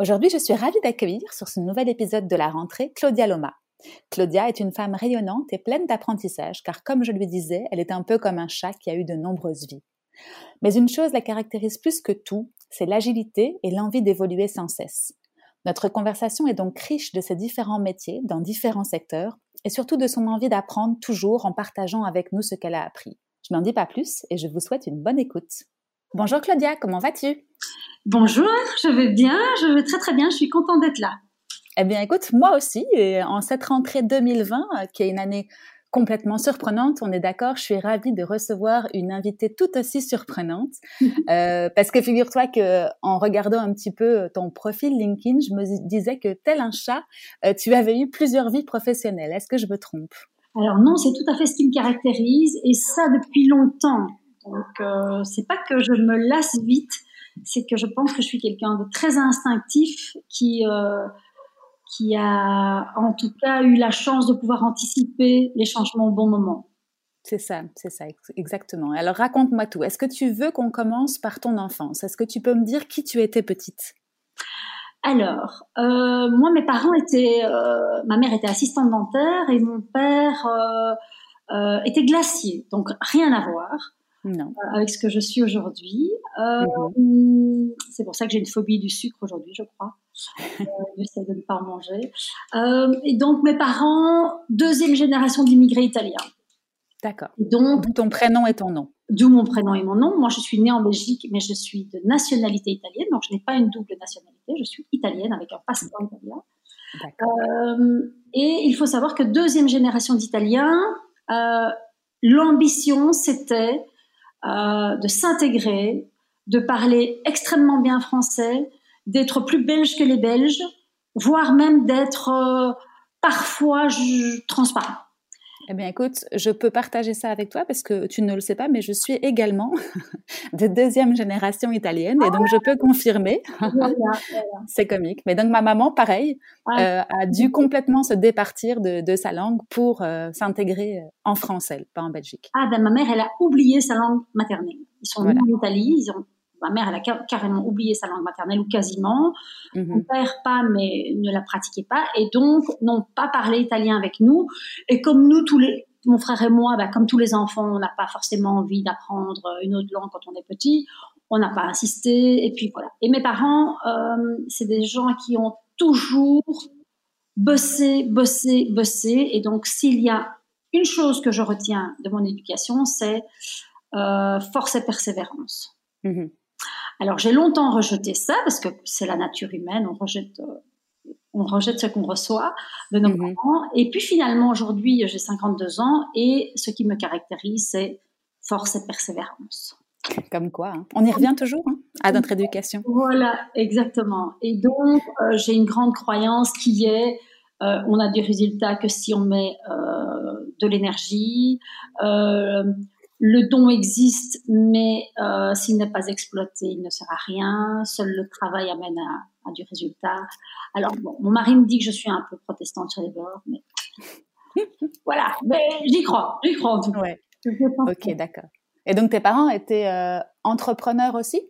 Aujourd'hui, je suis ravie d'accueillir sur ce nouvel épisode de la rentrée Claudia Loma. Claudia est une femme rayonnante et pleine d'apprentissage, car comme je lui disais, elle est un peu comme un chat qui a eu de nombreuses vies. Mais une chose la caractérise plus que tout, c'est l'agilité et l'envie d'évoluer sans cesse. Notre conversation est donc riche de ses différents métiers dans différents secteurs et surtout de son envie d'apprendre toujours en partageant avec nous ce qu'elle a appris. Je n'en dis pas plus et je vous souhaite une bonne écoute. Bonjour Claudia, comment vas-tu? Bonjour, je vais bien, je vais très très bien, je suis contente d'être là. Eh bien écoute, moi aussi, et en cette rentrée 2020, euh, qui est une année complètement surprenante, on est d'accord, je suis ravie de recevoir une invitée tout aussi surprenante, euh, parce que figure-toi que en regardant un petit peu ton profil LinkedIn, je me disais que tel un chat, euh, tu avais eu plusieurs vies professionnelles. Est-ce que je me trompe? Alors non, c'est tout à fait ce qui me caractérise, et ça depuis longtemps. Donc euh, c'est pas que je me lasse vite, c'est que je pense que je suis quelqu'un de très instinctif qui euh, qui a en tout cas eu la chance de pouvoir anticiper les changements au bon moment. C'est ça, c'est ça, exactement. Alors raconte-moi tout. Est-ce que tu veux qu'on commence par ton enfance? Est-ce que tu peux me dire qui tu étais petite? Alors, euh, moi, mes parents étaient, euh, ma mère était assistante dentaire et mon père euh était glacier, donc rien à voir. Non. Euh, avec ce que je suis aujourd'hui. Euh, mhm. C'est pour ça que j'ai une phobie du sucre aujourd'hui, je crois. Euh, J'essaie de ne pas en manger. Et donc, mes parents, deuxième génération d'immigrés italiens. D'accord. Donc, ton prénom et ton nom. D'où mon prénom et mon nom. Moi, je suis née en Belgique, mais je suis de nationalité italienne, donc je n'ai pas une double nationalité. Je suis italienne avec un passeport italien. Euh, et il faut savoir que deuxième génération d'Italiens, euh, l'ambition, c'était euh, de s'intégrer, de parler extrêmement bien français, d'être plus belge que les Belges, voire même d'être euh, parfois transparent. Eh bien, écoute, je peux partager ça avec toi parce que tu ne le sais pas, mais je suis également de deuxième génération italienne et donc je peux confirmer. C'est comique. Mais donc ma maman, pareil, euh, a dû complètement se départir de, sa langue pour euh, s'intégrer en français, pas en Belgique. Ah ben ma mère, elle a oublié sa langue maternelle. Ils sont venus en Italie, ils ont ma mère, elle a carrément oublié sa langue maternelle ou quasiment. Mhm. Mon père, pas, mais ne la pratiquait pas. Et donc, n'ont pas parlé italien avec nous. Et comme nous, tous les, mon frère et moi, bah, comme tous les enfants, on n'a pas forcément envie d'apprendre une autre langue quand on est petit. On n'a pas insisté. Et puis voilà. Et mes parents, euh, c'est des gens qui ont toujours bossé, bossé, bossé. Et donc, s'il y a une chose que je retiens de mon éducation, c'est euh, force et persévérance. Mhm. Alors j'ai longtemps rejeté ça parce que c'est la nature humaine, on rejette, euh, on rejette ce qu'on reçoit de nos mhm. parents. Et puis finalement aujourd'hui j'ai 52 ans et ce qui me caractérise c'est force et persévérance. Comme quoi, hein. on y revient toujours hein, à notre éducation. Voilà, exactement. Et donc euh, j'ai une grande croyance qui est euh, on a des résultats que si on met de l'énergie, le don existe, mais euh, s'il n'est pas exploité, il ne sert à rien. Seul le travail amène à, du résultat. Alors, bon, mon mari me dit que je suis un peu protestante sur les bords, mais voilà. Mais j'y crois, j'y crois en tout cas. Ok, d'accord. Et donc, tes parents étaient euh, entrepreneurs aussi?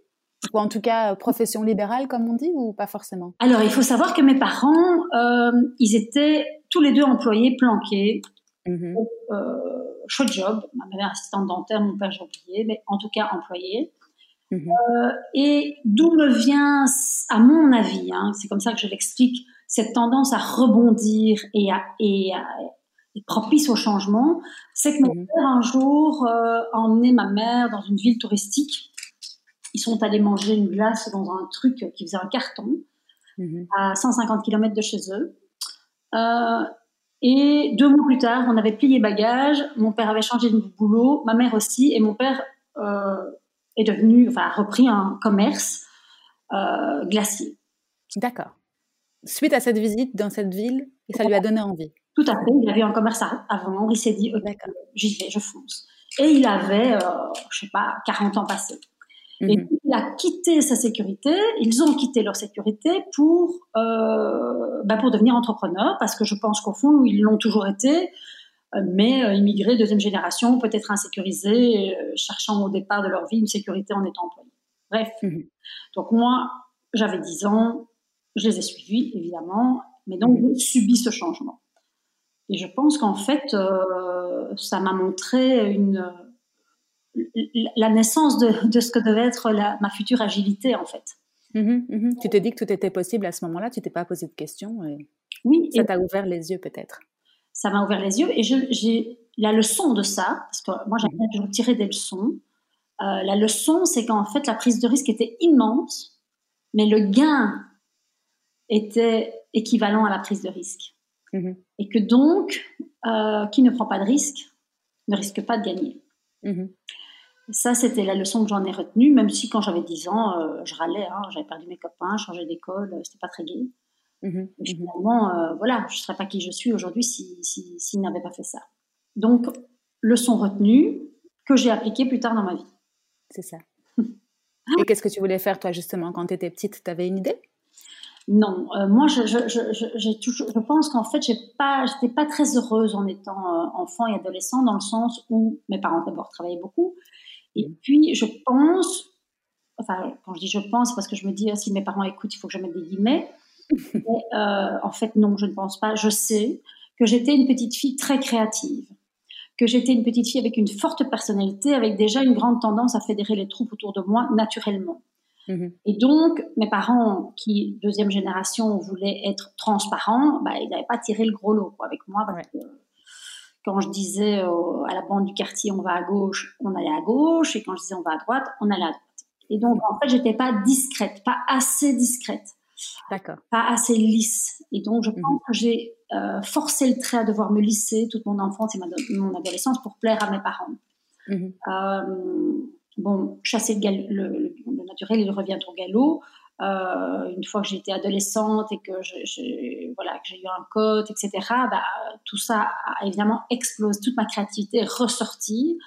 Ou en tout cas euh, profession libérale comme on dit ou pas forcément? Alors il faut savoir que mes parents, ils étaient tous les deux employés planqués. Mmh chouette job. Ma mère assistante dentaire, mon père j'ai oublié, mais en tout cas employé. Mhm. Euh, et d'où me vient, à mon avis, hein, c'est comme ça que je l'explique, cette tendance à rebondir et à, et, propice au changement, c'est que mon mhm. père un jour euh, a emmené ma mère dans une ville touristique. Ils sont allés manger une glace dans un truc qui faisait un carton mhm. à 150 km de chez eux. Et deux mois plus tard, on avait plié bagages. Mon père avait changé de boulot, ma mère aussi, et mon père euh, est devenu, enfin, a repris un commerce euh, glacier. D'accord. suite à cette visite dans cette ville, et ça lui a donné envie. Tout à fait. Il avait un commerce avant. Il s'est dit, j'y vais, je fonce. Et il avait, je euh, je sais pas, 40 ans passés. Et mhm. il a quitté sa sécurité, ils ont quitté leur sécurité pour, euh, bah pour devenir entrepreneur, parce que je pense qu'au fond, ils l'ont toujours été, euh, mais euh, immigrés, deuxième génération, peut-être insécurisés, cherchant au départ de leur vie une sécurité en étant employés. Bref. Mhm. Donc moi, j'avais 10 ans, je les ai suivis, évidemment, mais donc mhm. j'ai subi ce changement. Et je pense qu'en fait, ça m'a montré une la naissance de, ce que devait être ma future agilité, en fait. Mhm, mhm. Tu t'es dit que tout était possible à ce moment-là, tu t'es pas posé de questions. oui. Ça t'a ouvert les yeux peut-être. Ça m'a ouvert les yeux et j'ai la leçon de ça, parce que moi j'aime toujours tirer des leçons. Euh, la leçon, c'est qu'en fait la prise de risque était immense, mais le gain était équivalent à la prise de risque. Mhm. Et que donc, euh, qui ne prend pas de risque ne risque pas de gagner. Ça, c'était la leçon que j'en ai retenue, même si quand j'avais 10 ans, euh, je râlais, hein, j'avais perdu mes copains, changé d'école, euh, c'était pas très gai. Mmh mmh finalement, euh, voilà, je ne serais pas qui je suis aujourd'hui s'il si, si, n'avait pas fait ça. Donc, leçon retenue que j'ai appliquée plus tard dans ma vie. C'est ça. Et qu'est-ce que tu voulais faire, toi, justement, quand tu étais petite? Tu avais une idée? Non, moi, je, je, je, toujours, je pense qu'en fait, j'ai pas, j'étais pas très heureuse en étant enfant et adolescent, dans le sens où mes parents d'abord travaillaient beaucoup, et puis, je pense, enfin, quand je dis je pense, c'est parce que je me dis, si mes parents écoutent, il faut que je mette des guillemets. Mais, euh, en fait, non, je ne pense pas. Je sais que j'étais une petite fille très créative, que j'étais une petite fille avec une forte personnalité, avec déjà une grande tendance à fédérer les troupes autour de moi naturellement. Mm-hmm. Et donc, mes parents, qui, deuxième génération, voulaient être transparents, bah, ils n'avaient pas tiré le gros lot avec moi parce que quand je disais à la bande du quartier on va à gauche, on allait à gauche, et quand je disais on va à droite, on allait à droite. Et donc en fait, j'étais pas discrète, pas assez discrète, d'accord, pas assez lisse. Et donc je pense mhm. que j'ai euh, forcé le trait à devoir me lisser toute mon enfance et mon adolescence pour plaire à mes parents. Mhm. Euh, bon, chasser le, le, le, naturel, il revient au galop. Euh, une fois que j'étais adolescente et que j'ai voilà, que j'ai eu un code, etc., bah, tout ça a évidemment explosé, toute ma créativité est ressortie.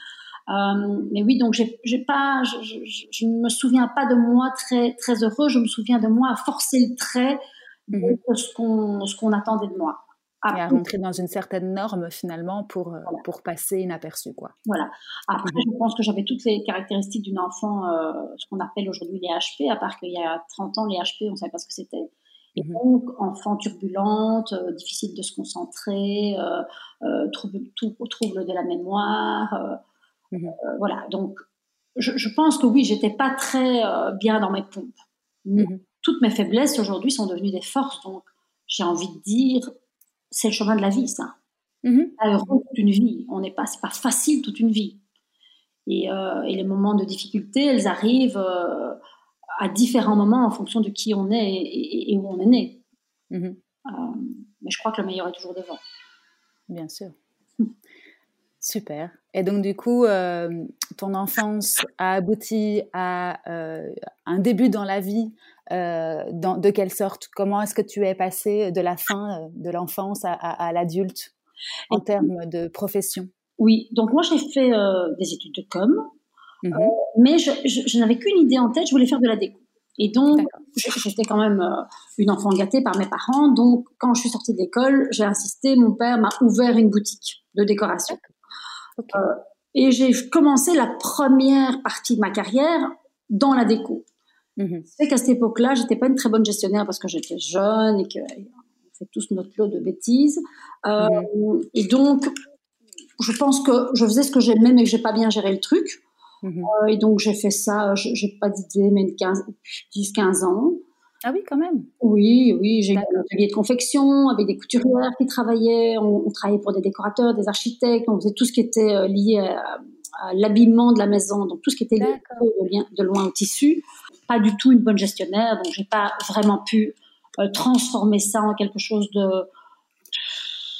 Euh, mais oui, donc j'ai pas, je, je, ne me souviens pas de moi très très heureux. Je me souviens de moi à forcer le trait de mhm. ce qu'on ce qu'on attendait de moi et à rentrer dans une certaine norme finalement pour, euh, pour passer inaperçu. Quoi. Voilà. Après, mhm. je pense que j'avais toutes les caractéristiques d'une enfant, euh, ce qu'on appelle aujourd'hui les HP, à part qu'il y a 30 ans, les HP, on ne savait pas ce que c'était. Et mhm. donc, enfant turbulente, euh, difficile de se concentrer, trouble, trouble, de la mémoire. Mhm. voilà. Donc, je, je, pense que oui, j'étais pas très bien dans mes pompes. Toutes mes faiblesses aujourd'hui sont devenues des forces. Donc, j'ai envie de dire, c'est le chemin de la vie, ça. Mm toute une vie. On n'est pas, c'est pas facile toute une vie. Et, euh, et, les moments de difficulté, elles arrivent euh, à différents moments en fonction de qui on est et, où on est né. Mhm. Euh, mais je crois que le meilleur est toujours devant. Bien sûr. Super. Et donc, du coup, ton enfance a abouti à un début dans la vie euh, dans, de quelle sorte? Comment est-ce que tu es passé de la fin euh, de l'enfance à, l'adulte en termes de profession? Oui, donc moi j'ai fait euh, des études de com, mhm. mais je, n'avais qu'une idée en tête, je voulais faire de la déco. Et donc, j'étais quand même une enfant gâtée par mes parents. Donc, quand je suis sortie de l'école, j'ai insisté, mon père m'a ouvert une boutique de décoration. Et j'ai commencé la première partie de ma carrière dans la déco. Mmh. C'est qu'à cette époque-là, j'étais pas une très bonne gestionnaire parce que j'étais jeune et que on fait tous notre lot de bêtises. Euh, mmh. Et donc, je pense que je faisais ce que j'aimais, mais que j'ai pas bien géré le truc. Mmh. Euh, et donc, j'ai fait ça, j'ai pas d'idée, mais 10-15 ans. Ah oui, quand même. Oui, oui, j'ai eu un atelier de confection avec des couturières qui travaillaient. On, travaillait pour des décorateurs, des architectes. On faisait tout ce qui était euh, lié à, l'habillement de la maison, donc tout ce qui était lié de, de loin au tissu pas du tout une bonne gestionnaire, donc j'ai pas vraiment pu euh, transformer ça en quelque chose de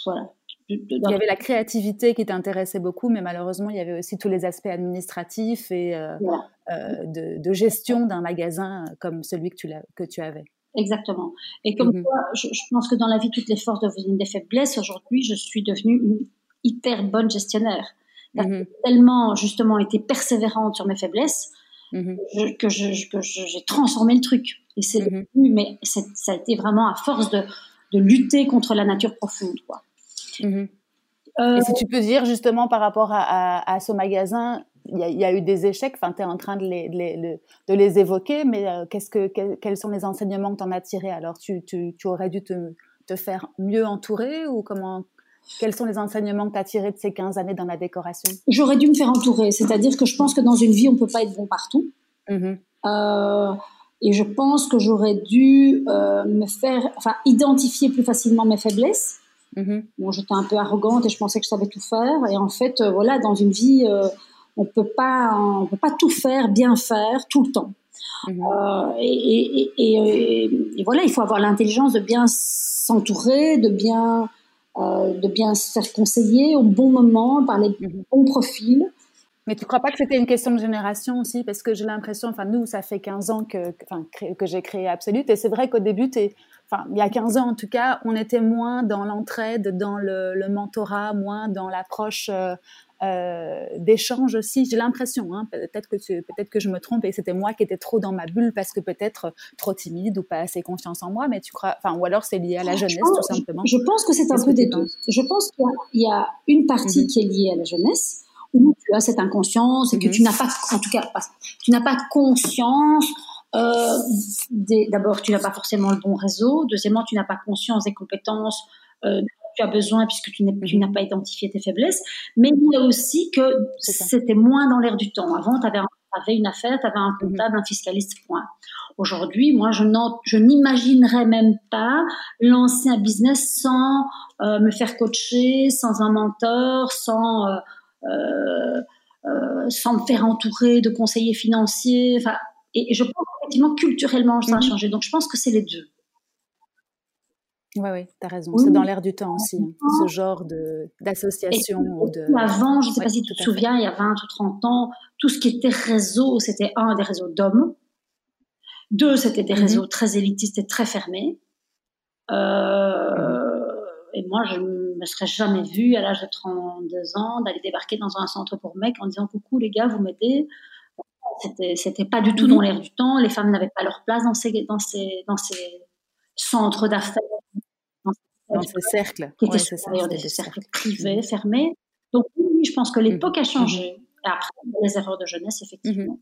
voilà. Il y avait la créativité qui t'intéressait beaucoup, mais malheureusement, il y avait aussi tous les aspects administratifs et euh, euh, de, gestion d'un magasin comme celui que tu, que tu avais. Exactement. Et comme mm je, pense que dans la vie, toutes les forces deviennent des faiblesses. Aujourd'hui, je suis devenue une hyper bonne gestionnaire. J'ai tellement, justement, été persévérante sur mes faiblesses que, j'ai transformé le truc. Et c'est mais ça a été vraiment à force de, de lutter contre la nature profonde, quoi. Euh, et si tu peux dire justement par rapport à, ce magasin, il y, a eu des échecs, enfin, tu es en train de les, de les, évoquer, mais euh, qu'est-ce que, quels sont les enseignements que tu en as tirés Alors, tu, tu, aurais dû te, te, faire mieux entourer ou comment quels sont les enseignements que tu as tirés de ces 15 années dans la décoration? J'aurais dû me faire entourer, c'est-à-dire que je pense que dans une vie, on ne peut pas être bon partout. Mmh euh, et je pense que j'aurais dû me faire, enfin, identifier plus facilement mes faiblesses Mhm. Bon, j'étais un peu arrogante et je pensais que je savais tout faire. Et en fait, euh, voilà, dans une vie, euh, on peut pas, on peut pas tout faire, bien faire tout le temps. Mhm. Euh, et, et, voilà, il faut avoir l'intelligence de bien s'entourer, de bien, de bien se faire conseiller au bon moment par les mhm. bons profils. Mais tu crois pas que c'était une question de génération aussi? Parce que j'ai l'impression, enfin nous, ça fait 15 ans que, que, que j'ai créé Absolute. Et c'est vrai qu'au début, tu es enfin, il y a 15 ans en tout cas, on était moins dans l'entraide, dans le, mentorat, moins dans l'approche euh, euh, d'échange aussi. J'ai l'impression, hein, peut-être que peut-être que je me trompe et c'était moi qui étais trop dans ma bulle parce que peut-être trop timide ou pas assez confiance en moi. Mais tu crois, enfin, ou alors c'est lié à la jeunesse tout simplement. Je pense que c'est un peu des deux. Je pense qu'il y, a une partie mhm. qui est liée à la jeunesse où tu as cette inconscience et que mhm. tu n'as pas, en tout cas, tu n'as pas conscience euh, d'abord, tu n'as pas forcément le bon réseau. Deuxièmement, tu n'as pas conscience des compétences euh, dont tu as besoin puisque tu mhm. n'as pas identifié tes faiblesses. Mais il y a aussi que c'était moins dans l'air du temps. Avant, tu avais, une affaire, tu avais un mhm. comptable, un fiscaliste, point. Aujourd'hui, moi, je n'imaginerais même pas lancer un business sans euh, me faire coacher, sans un mentor, sans, sans me faire entourer de conseillers financiers. Enfin, et, je pense qu'effectivement, culturellement, ça a mhm. changé. Donc, je pense que c'est les deux. Oui, oui, tu as raison. C'est dans l'air du temps aussi, hein, ce genre d'association. De... Avant, je ne sais pas si tu te souviens, il y a 20 ou 30 ans, tout ce qui était réseau, c'était un, des réseaux d'hommes. Deux, c'était des mhm. réseaux très élitistes et très fermés. Euh, et moi, je ne me serais jamais vue à l'âge de 32 ans d'aller débarquer dans un centre pour mecs en disant Coucou les gars, vous m'aidez? C'était, c'était pas du tout dans mhm. l'air du temps. Les femmes n'avaient pas leur place dans ces, dans ces, dans ces centres d'affaires. Dans, ces cercles. Qui étaient d'ailleurs des, cercles privés, fermés. Donc, oui, je pense que l'époque a mhm. changé. Et après, les erreurs de jeunesse, effectivement. Mhm.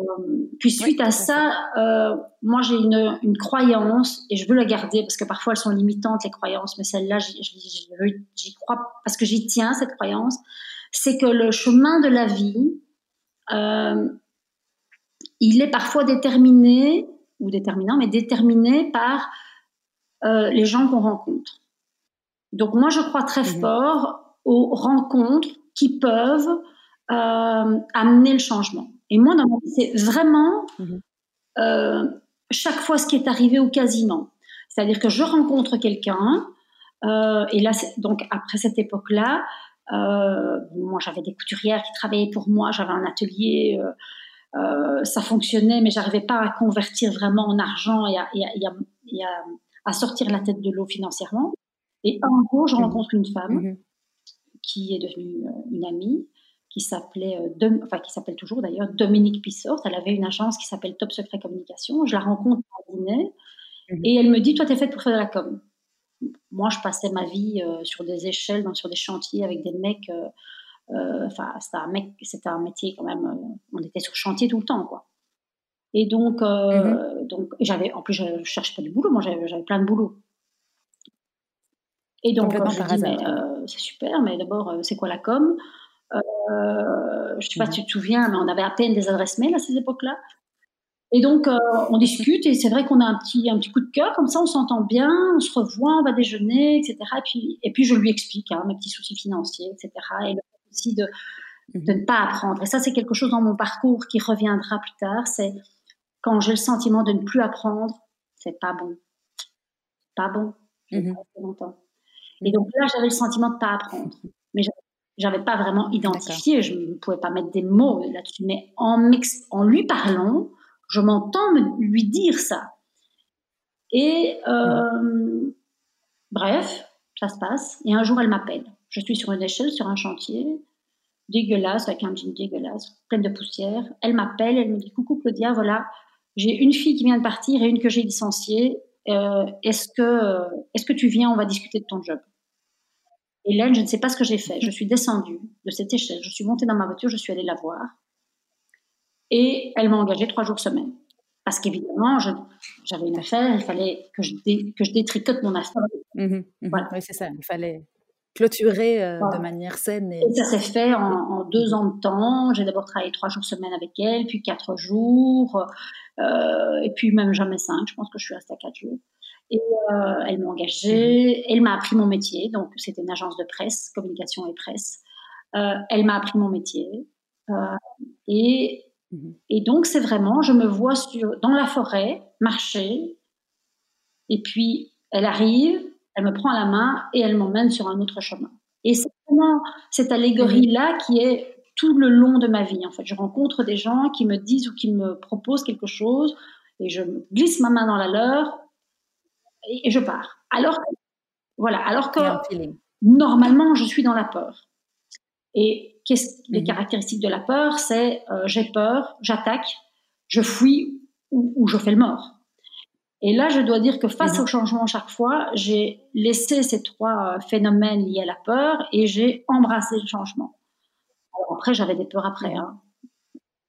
Euh, puis suite à ça, euh, moi j'ai une, une, croyance et je veux la garder parce que parfois elles sont limitantes les croyances, mais celle-là j'y crois parce que j'y tiens cette croyance. C'est que le chemin de la vie, euh, il est parfois déterminé, ou déterminant, mais déterminé par euh, les gens qu'on rencontre. Donc moi, je crois très mhm. fort aux rencontres qui peuvent euh, amener le changement. Et moi, dans mon c'est vraiment mhm. chaque fois ce qui est arrivé ou quasiment. C'est-à-dire que je rencontre quelqu'un, et là, donc après cette époque-là, moi, j'avais des couturières qui travaillaient pour moi, j'avais un atelier, euh, euh, ça fonctionnait, mais j'arrivais pas à convertir vraiment en argent et à, et à, à, sortir la tête de l'eau financièrement. Et un jour, je mmh. rencontre une femme mmh. qui est devenue une amie, qui s'appelait, enfin qui s'appelle toujours d'ailleurs Dominique Pissort. Elle avait une agence qui s'appelle Top Secret Communication. Je la rencontre à dîner mmh. et elle me dit, toi, tu es faite pour faire de la com moi, je passais ma vie euh, sur des échelles, sur des chantiers avec des mecs. Euh, euh, enfin, c'était un mec, c'était un métier quand même. on était sur chantier tout le temps, quoi. Et donc, mhm. donc, j'avais, en plus, je, ne cherchais pas du boulot. Moi, j'avais plein de boulot. Et donc, je dis, c'est super, mais d'abord, c'est quoi la com? Je ne sais pas si tu te souviens, mais on avait à peine des adresses mail à ces époques-là. Et donc, euh, on discute et c'est vrai qu'on a un petit, un petit coup de cœur, comme ça on s'entend bien, on se revoit, on va déjeuner, etc. Et puis, et puis je lui explique hein, mes petits soucis financiers, etc. Et le fait aussi de, mhm. de ne pas apprendre. Et ça, c'est quelque chose dans mon parcours qui reviendra plus tard. C'est quand j'ai le sentiment de ne plus apprendre, c'est pas bon. Pas bon. Mhm. longtemps. Et donc là, j'avais le sentiment de ne pas apprendre. Mais j'avais pas vraiment identifié, je ne pouvais pas mettre des mots là-dessus. Mais en, en lui parlant, je m'entends lui dire ça. Et euh, bref, ça se passe. Et un jour, elle m'appelle. Je suis sur une échelle, sur un chantier, dégueulasse, avec un jean dégueulasse, pleine de poussière. Elle m'appelle, elle me dit Coucou Claudia, voilà, j'ai une fille qui vient de partir et une que j'ai licenciée. Euh, est-ce que, est-ce que tu viens? On va discuter de ton job. Là, je ne sais pas ce que j'ai fait. Je suis descendue de cette échelle, je suis montée dans ma voiture, je suis allée la voir. Et elle m'a engagée trois jours semaine. Parce qu'évidemment, j'avais une affaire, il fallait que je, que je détricote mon affaire. Mmh mmh oui, c'est ça. Il fallait clôturer euh, de manière saine. Et, ça s'est fait en, deux ans de temps. J'ai d'abord travaillé trois jours semaine avec elle, puis quatre jours, euh, et puis même jamais cinq. Je pense que je suis restée à quatre jours. Et euh, elle m'a engagée, elle m'a appris mon métier. Donc, c'était une agence de presse, communication et presse. elle m'a appris mon métier. et Mhm. Et donc, c'est vraiment, je me vois sur, dans la forêt, marcher, et puis elle arrive, elle me prend la main et elle m'emmène sur un autre chemin. Et c'est vraiment cette allégorie-là mhm. qui est tout le long de ma vie. En fait, je rencontre des gens qui me disent ou qui me proposent quelque chose, et je glisse ma main dans la leur, et, je pars. Alors que, voilà, alors que normalement, je suis dans la peur. Et Qu'est-ce, les mhm. caractéristiques de la peur C'est euh, j'ai peur, j'attaque, je fuis ou, je fais le mort. Et là, je dois dire que face mhm. au changement chaque fois, j'ai laissé ces trois euh, phénomènes liés à la peur et j'ai embrassé le changement. Alors après, j'avais des peurs après, hein,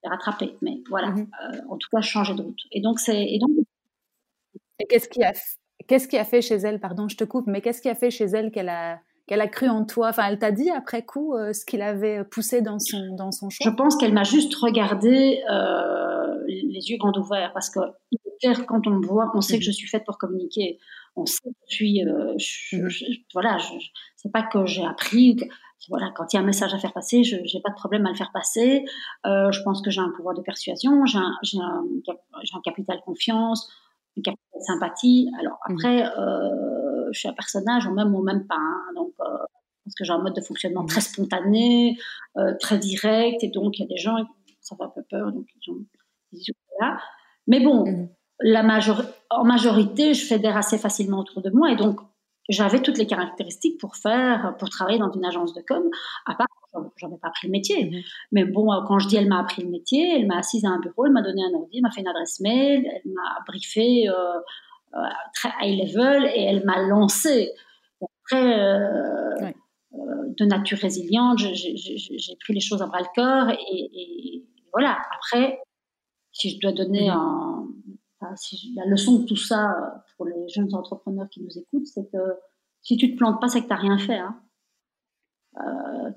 rattraper, mais voilà. Mhm. Euh, en tout cas, changer de route. Et donc, c'est et donc. Et qu'est-ce qui a qu'est-ce qui a fait chez elle, pardon, je te coupe, mais qu'est-ce qui a fait chez elle qu'elle a qu'elle a cru en toi Enfin, elle t'a dit après coup euh, ce qu'il avait poussé dans son, dans son choix Je pense qu'elle m'a juste regardé euh, les yeux grands ouverts parce que quand on me voit, on sait que je suis faite pour communiquer. On sait que je suis. Euh, mhm. voilà, je, c'est pas que j'ai appris. voilà, quand il y a un message à faire passer, je n'ai pas de problème à le faire passer. je pense que j'ai un pouvoir de persuasion, j'ai un, j'ai un, un, capital confiance, une capital sympathie. Alors mhm. après, je suis un personnage, ou même ou même pas. Hein. donc, euh, parce que j'ai un mode de fonctionnement très spontané, euh, très direct, et donc il y a des gens, ça fait un peu peur, donc ils ont, là. Mais bon, la en majorité, je fédère assez facilement autour de moi, et donc j'avais toutes les caractéristiques pour faire, pour travailler dans une agence de com, à part j'avais pas appris le métier. Mmh. Mais bon, euh, quand je dis elle m'a appris le métier, elle m'a assise à un bureau, elle m'a donné un ordi, elle m'a fait une adresse mail, elle m'a briefé euh, très high level et elle m'a lancé. Après, euh, euh, de nature résiliente, j'ai pris les choses à bras le corps et, voilà. Après, si je dois donner mm-hmm. un, si la leçon de tout ça pour les jeunes entrepreneurs qui nous écoutent, c'est que si tu te plantes pas, c'est que tu n'as rien fait. Hein.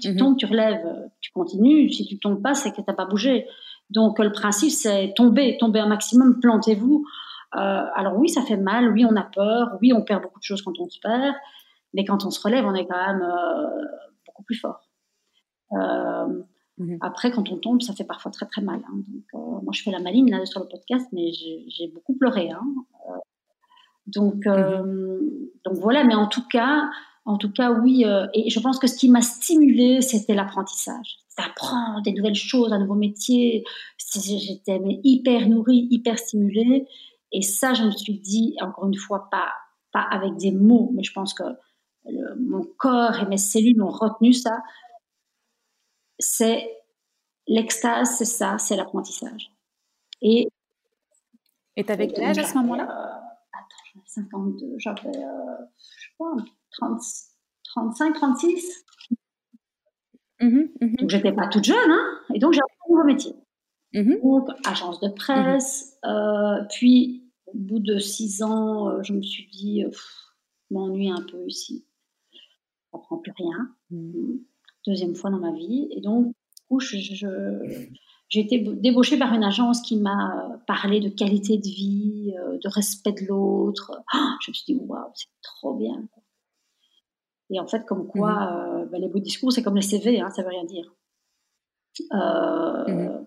tu mm-hmm. tombes, tu relèves, tu continues. Si tu tombes pas, c'est que tu n'as pas bougé. Donc le principe, c'est tomber, tomber un maximum, plantez-vous. Euh, alors oui, ça fait mal, oui, on a peur, oui, on perd beaucoup de choses quand on se perd, mais quand on se relève, on est quand même euh, beaucoup plus fort. Euh, mhm. Après, quand on tombe, ça fait parfois très très mal. Hein. Donc, moi, je fais la maline là sur le podcast, mais j'ai beaucoup pleuré. Hein. donc, mhm. donc voilà. Mais en tout cas, en tout cas, oui. et je pense que ce qui m'a stimulée, c'était l'apprentissage. D'apprendre des nouvelles choses, un nouveau métier. J'étais hyper nourrie, hyper stimulée. Et ça, je me suis dit, encore une fois, pas, pas avec des mots, mais je pense que mon corps et mes cellules ont retenu ça. C'est l'extase, c'est ça, c'est l'apprentissage. Et et t'avais quel âge à ce moment-là? Euh, Attends, j'avais 52, j'avais, euh, je sais pas, 30, 35, 36. Donc, j'étais pas toute jeune, hein, et donc j'ai appris un nouveau métier. Mm-hmm. Donc, agence de presse, mm-hmm. euh, puis au bout de six ans, euh, je me suis dit, euh, je m'ennuie un peu ici. Je prend plus rien. Mmh. Deuxième fois dans ma vie. Et donc, j'ai été débauchée par une agence qui m'a parlé de qualité de vie, euh, de respect de l'autre. Ah, je me suis dit, waouh, c'est trop bien. Et en fait, comme quoi, mmh. bah, les beaux discours, c'est comme les CV, hein, ça veut rien dire. Mmh.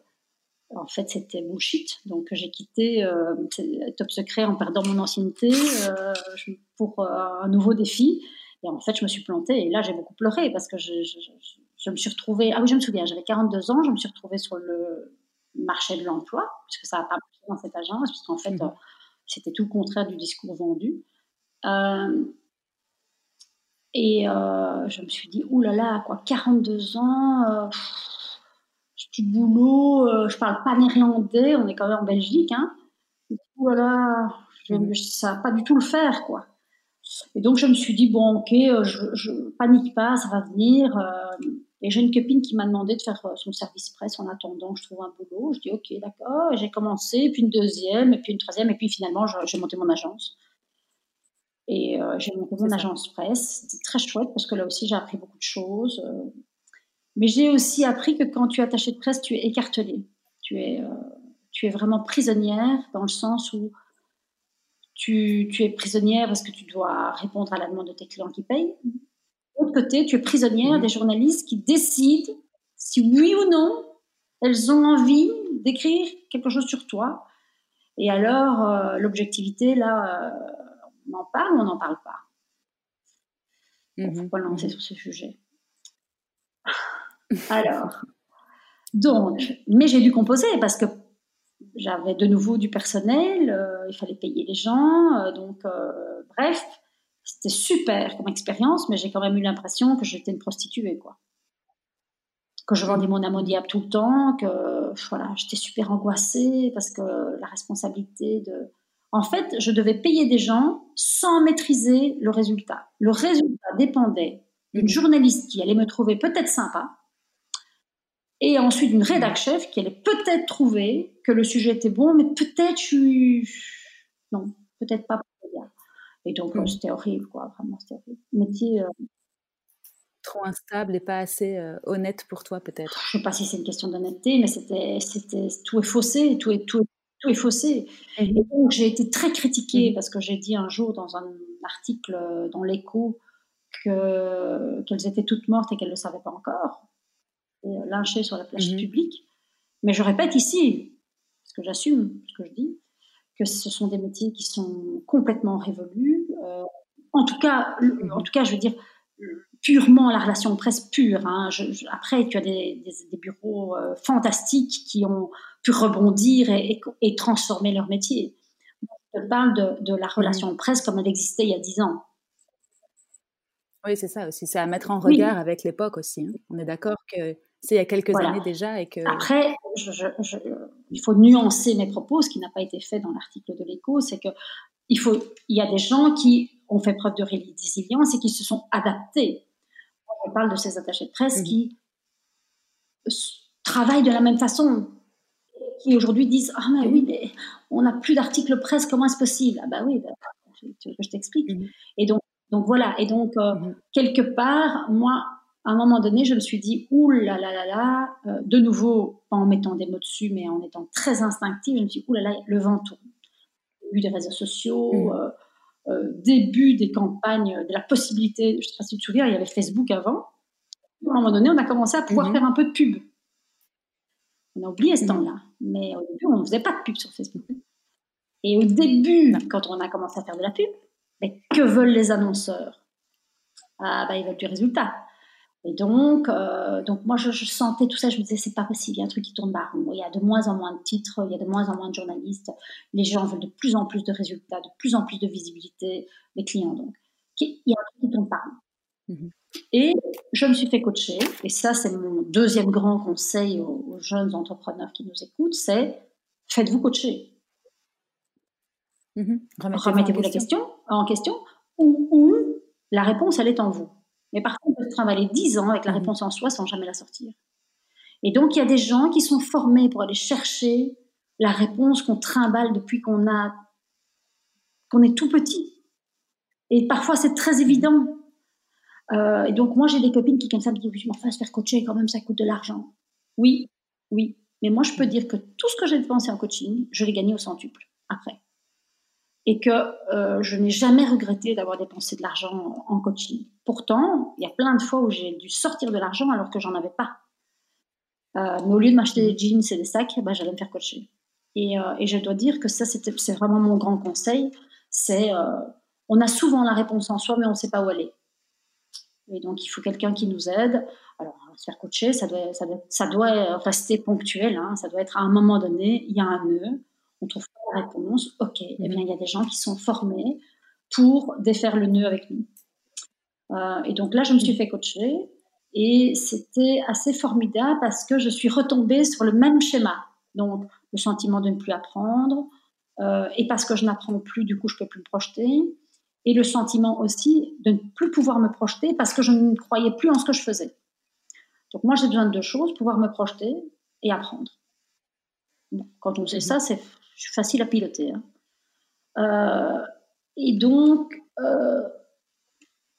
En fait, c'était bullshit. Donc, j'ai quitté euh, Top Secret en perdant mon ancienneté euh, pour euh, un nouveau défi. Et en fait, je me suis plantée. Et là, j'ai beaucoup pleuré parce que je, me suis retrouvée. Ah oui, je me souviens, j'avais 42 ans. Je me suis retrouvée sur le marché de l'emploi, puisque ça n'a pas marché dans cette agence, puisqu'en fait, mhm. C'était tout le contraire du discours vendu. et je me suis dit, oulala, là là, quoi, 42 ans, j'ai boulot, je parle pas néerlandais, on est quand même en Belgique, hein. Ouh je, ça va pas du tout le faire, quoi. Et donc je me suis dit bon ok, euh, je, je panique pas, ça va venir. Euh, et j'ai une copine qui m'a demandé de faire euh, son service presse en attendant que je trouve un boulot. Je dis ok d'accord. J'ai commencé, puis une deuxième, et puis une troisième, et puis finalement j'ai monté mon agence. Et j'ai monté mon agence presse. C'était très chouette parce que là aussi j'ai appris beaucoup de choses. Mais j'ai aussi appris que quand tu es attaché de presse, tu es écartelé. Tu es, tu es vraiment prisonnière dans le sens où tu, es prisonnière parce que tu dois répondre à la demande de tes clients qui payent. De l'autre côté, tu es prisonnière des journalistes qui décident si oui ou non elles ont envie d'écrire quelque chose sur toi. Et alors, euh, l'objectivité, là, euh, on en parle ou on n'en parle pas? Il faut pas lancer sur ce sujet? Alors, donc, mais j'ai dû composer parce que j'avais de nouveau du personnel, euh, il fallait payer les gens, euh, donc euh, bref, c'était super comme expérience, mais j'ai quand même eu l'impression que j'étais une prostituée, quoi. Que je vendais mon âme tout le temps, que voilà, j'étais super angoissée parce que la responsabilité de. En fait, je devais payer des gens sans maîtriser le résultat. Le résultat dépendait d'une journaliste qui allait me trouver peut-être sympa, et ensuite une rédac chef qui allait peut-être trouver que le sujet était bon, mais peut-être je non, peut-être pas Et donc mm. c'était horrible, quoi. Vraiment, c'était horrible. Métier. Euh, Trop instable et pas assez euh, honnête pour toi, peut-être. Je sais pas si c'est une question d'honnêteté, mais c'était, c'était tout est faussé, tout est tout, tout est faussé. Mm-hmm. Et donc j'ai été très critiquée mm-hmm. parce que j'ai dit un jour dans un article euh, dans l'Écho que qu'elles étaient toutes mortes et qu'elles ne le savaient pas encore. Euh, lynchés sur la place mhm. publique. Mais je répète ici, parce que j'assume ce que je dis, que ce sont des métiers qui sont complètement révolus. Euh, en tout cas, mhm. en tout cas, je veux dire purement la relation presse pure. Hein. après, tu as des, bureaux euh, fantastiques qui ont pu rebondir et, transformer leur métier. Je parle de, la relation mhm. presse comme elle existait il y a dix ans. Oui, c'est ça aussi. C'est à mettre en regard avec l'époque aussi. Hein. On est d'accord que c'est il y a quelques années déjà et que. Après, il faut nuancer mes propos, ce qui n'a pas été fait dans l'article de l'Écho, c'est que il faut, il y a des gens qui ont fait preuve de résilience et qui se sont adaptés. On parle de ces attachés de presse mmh. qui travaillent de la même façon, qui aujourd'hui disent ah mais oui, mais on n'a plus d'articles presse, comment est-ce possible? Ah bah oui, bah, que je t'explique? Mmh. Et donc donc voilà. Et donc euh, mmh. quelque part, moi à un moment donné, je me suis dit, ouh là là là là, euh, de nouveau, pas en mettant des mots dessus, mais en étant très instinctive, je me suis dit, ouh là là, le vent tourne. Début des réseaux sociaux, mmh. euh, euh, début des campagnes, de la possibilité, je ne sais pas si tu te souviens, il y avait Facebook avant. À un moment donné, on a commencé à pouvoir mmh. faire un peu de pub. On a oublié ce mmh. temps-là, mais au début, on ne faisait pas de pub sur Facebook. Et au début, quand on a commencé à faire de la pub, mais que veulent les annonceurs? Ah, bah, ils veulent du résultat. Et donc, euh, donc moi, je, sentais tout ça. Je me disais, c'est pas possible. Il y a un truc qui tourne pas Il y a de moins en moins de titres, il y a de moins en moins de journalistes. Les gens veulent de plus en plus de résultats, de plus en plus de visibilité. Les clients, donc. Il y a un truc qui tourne pas mhm. Et je me suis fait coacher. Et ça, c'est mon deuxième grand conseil aux, jeunes entrepreneurs qui nous écoutent, c'est faites-vous coacher. Mhm. Remettez-vous la question en question ou, ou la réponse, elle est en vous. Mais par contre, on peut travailler 10 ans avec la mmh. réponse en soi sans jamais la sortir. Et donc, il y a des gens qui sont formés pour aller chercher la réponse qu'on trimballe depuis qu'on a, qu'on est tout petit. Et parfois, c'est très évident. Euh, et donc, moi, j'ai des copines qui, comme ça, me disent, je m'en fasse faire coacher, quand même, ça coûte de l'argent. Oui, oui. Mais moi, je peux dire que tout ce que j'ai dépensé en coaching, je l'ai gagné au centuple après et que euh, je n'ai jamais regretté d'avoir dépensé de l'argent en coaching. Pourtant, il y a plein de fois où j'ai dû sortir de l'argent alors que j'en avais pas. Euh, mais au lieu de m'acheter des jeans et des sacs, bah, j'allais me faire coacher. Et, euh, et, je dois dire que ça, c'est vraiment mon grand conseil. C'est, on a souvent la réponse en soi, mais on ne sait pas où est. Et donc, il faut quelqu'un qui nous aide. Alors, se faire coacher, ça doit, ça doit, ça doit rester ponctuel. Hein. Ça doit être à un moment donné, il y a un nœud, on trouve pas réponse, ok, eh bien, il y a des gens qui sont formés pour défaire le nœud avec nous. Euh, et donc là, je me suis fait coacher et c'était assez formidable parce que je suis retombée sur le même schéma. Donc, le sentiment de ne plus apprendre, euh, et parce que je n'apprends plus, du coup, je peux plus me projeter. Et le sentiment aussi de ne plus pouvoir me projeter parce que je ne croyais plus en ce que je faisais. Donc, moi, j'ai besoin de deux choses pouvoir me projeter et apprendre. quand on sait ça, c'est facile à piloter. Hein. Euh, et donc, euh,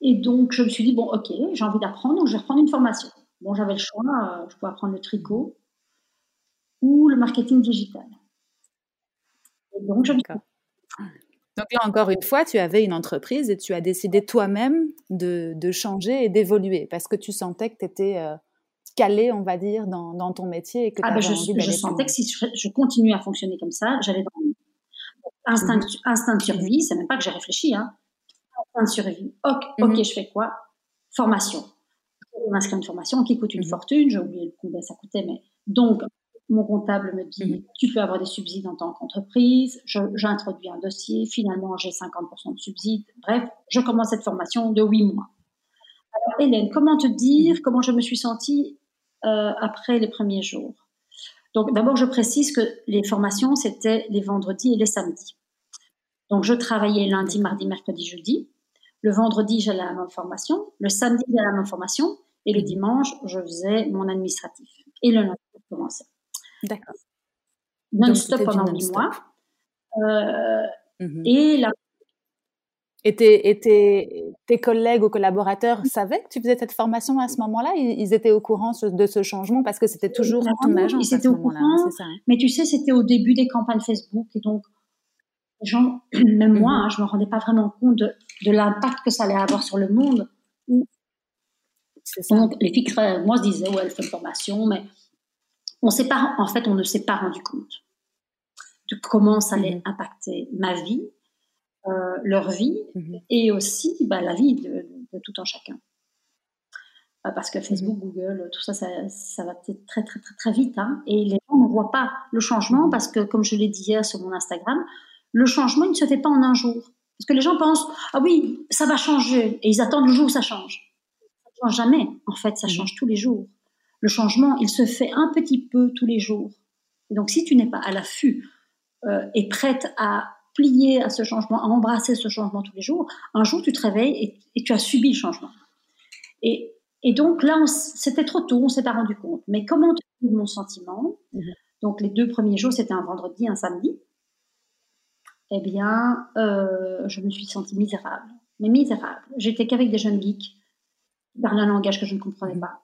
et donc, je me suis dit, bon, ok, j'ai envie d'apprendre, donc je vais reprendre une formation. Bon, j'avais le choix, euh, je pouvais apprendre le tricot ou le marketing digital. Donc, je donc là, encore une fois, tu avais une entreprise et tu as décidé toi-même de, changer et d'évoluer parce que tu sentais que tu étais calé, on va dire, dans, dans, ton métier et que ah ben je, je sentais que si je, continuais à fonctionner comme ça, j'allais dans instinct, mmh instinct de survie, c'est même pas que j'ai réfléchi, hein de survie. Ok, ok, mhm. je fais quoi? Formation. Je m'inscris une formation qui coûte une mhm. fortune. J'ai oublié combien ça coûtait, mais donc mon comptable me dit mhm. tu peux avoir des subsides en tant qu'entreprise. J'introduis un dossier. Finalement, j'ai 50% de subsides. Bref, je commence cette formation de 8 mois. Alors, Hélène, comment te dire comment je me suis sentie euh, après les premiers jours? Donc, d'abord, je précise que les formations, c'était les vendredis et les samedis. Donc, je travaillais lundi, mardi, mercredi, jeudi. Le vendredi, j'allais à ma formation. Le samedi, j'allais à ma formation. Et le dimanche, je faisais mon administratif. Et le lundi, je commençais. D'accord. Non-stop pendant huit mois. Euh, mhm. Et la et tes, tes, collègues ou collaborateurs savaient que tu faisais cette formation à ce moment-là? Ils, étaient au courant de ce changement parce que c'était toujours ton agence. Ils étaient au courant, ça, hein. mais tu sais, c'était au début des campagnes Facebook et donc les gens, même moi, mhm. hein, je me rendais pas vraiment compte de, de l'impact que ça allait avoir sur le monde. Donc, les filles, moi, je disais, ouais, elle fait une formation, mais on sait pas, en fait, on ne s'est pas rendu compte de comment ça allait mhm. impacter ma vie, euh, leur vie, mhm. et aussi bah, la vie de, tout un chacun. Euh, parce que Facebook, Google, tout ça, ça, ça va peut-être très, très, très, très vite. Hein, et les gens ne voient pas le changement parce que, comme je l'ai dit hier sur mon Instagram, le changement, il ne se fait pas en un jour. Parce que les gens pensent, ah oui, ça va changer, et ils attendent le jour où ça change. Ça ne change jamais, en fait, ça change tous les jours. Le changement, il se fait un petit peu tous les jours. Et donc, si tu n'es pas à l'affût euh, et prête à plier à ce changement, à embrasser ce changement tous les jours, un jour, tu te réveilles et, tu as subi le changement. Et, donc, là, c'était trop tôt, on ne s'est pas rendu compte. Mais comment te mon sentiment? Mhm. Donc, les deux premiers jours, c'était un vendredi, un samedi eh bien, euh, je me suis sentie misérable. Mais misérable. J'étais qu'avec des jeunes geeks qui parlaient un langage que je ne comprenais pas,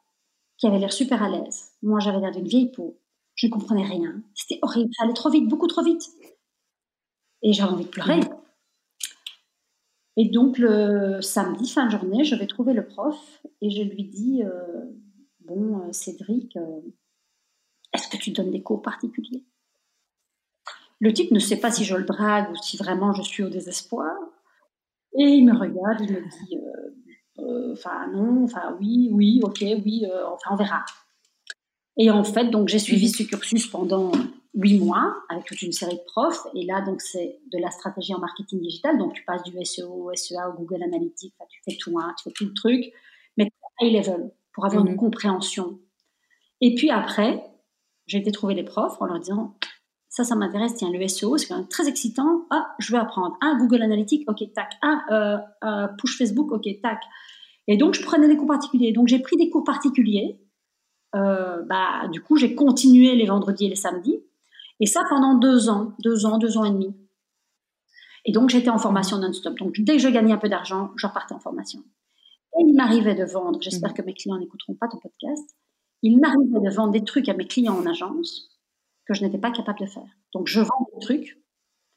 qui avaient l'air super à l'aise. Moi, j'avais l'air d'une vieille peau. Je ne comprenais rien. C'était horrible. Ça allait trop vite, beaucoup trop vite. Et j'avais envie de pleurer. Et donc, le samedi, fin de journée, je vais trouver le prof et je lui dis euh, Bon, euh, Cédric, est-ce que tu donnes des cours particuliers? Le type ne sait pas si je le drague ou si vraiment je suis au désespoir. Et il me regarde, il me dit, euh, euh, enfin non, enfin oui, oui, ok, oui, euh, enfin on verra. Et en fait, donc j'ai suivi mhm. ce cursus pendant huit mois avec toute une série de profs. Et là, donc c'est de la stratégie en marketing digital. Donc tu passes du SEO, SEA au Google Analytics, tu fais tout, hein, tu fais tout le truc, mais high level pour avoir une mhm. compréhension. Et puis après, j'ai été trouver des profs en leur disant ça, ça m'intéresse. Tiens, le SEO, c'est quand même très excitant. Ah, je vais apprendre. Ah, Google Analytics, ok, tac. Ah, euh, euh, push Facebook, ok, tac. Et donc, je prenais des cours particuliers. Donc, j'ai pris des cours particuliers. Euh, bah, du coup, j'ai continué les vendredis et les samedis. Et ça pendant deux ans, deux ans, deux ans et demi. Et donc, j'étais en formation non-stop. Donc, dès que je gagnais un peu d'argent, je repartais en formation. Et il m'arrivait de vendre, j'espère mmh. que mes clients n'écouteront pas ton podcast, il m'arrivait de vendre des trucs à mes clients en agence que je n'étais pas capable de faire. Donc, je vends des trucs,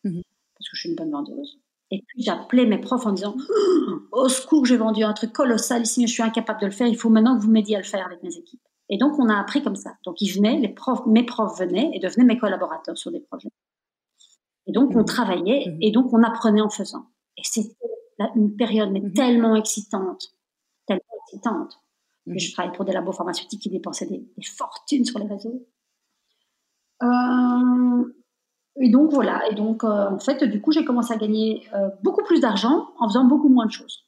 mhm. parce que je suis une bonne vendeuse. Et puis, j'appelais mes profs en disant Au secours, j'ai vendu un truc colossal ici, mais je suis incapable de le faire. Il faut maintenant que vous m'aidiez à le faire avec mes équipes. Et donc, on a appris comme ça. Donc, ils venaient, les profs, mes profs venaient et devenaient mes collaborateurs sur des projets. Et donc, on mhm. travaillait mhm. et donc, on apprenait en faisant. Et c'était une période mais tellement excitante, tellement excitante. que je travaillais pour des labos pharmaceutiques qui dépensaient des fortunes sur les réseaux. Euh, Et donc voilà, et donc euh, en fait, du coup, j'ai commencé à gagner euh, beaucoup plus d'argent en faisant beaucoup moins de choses.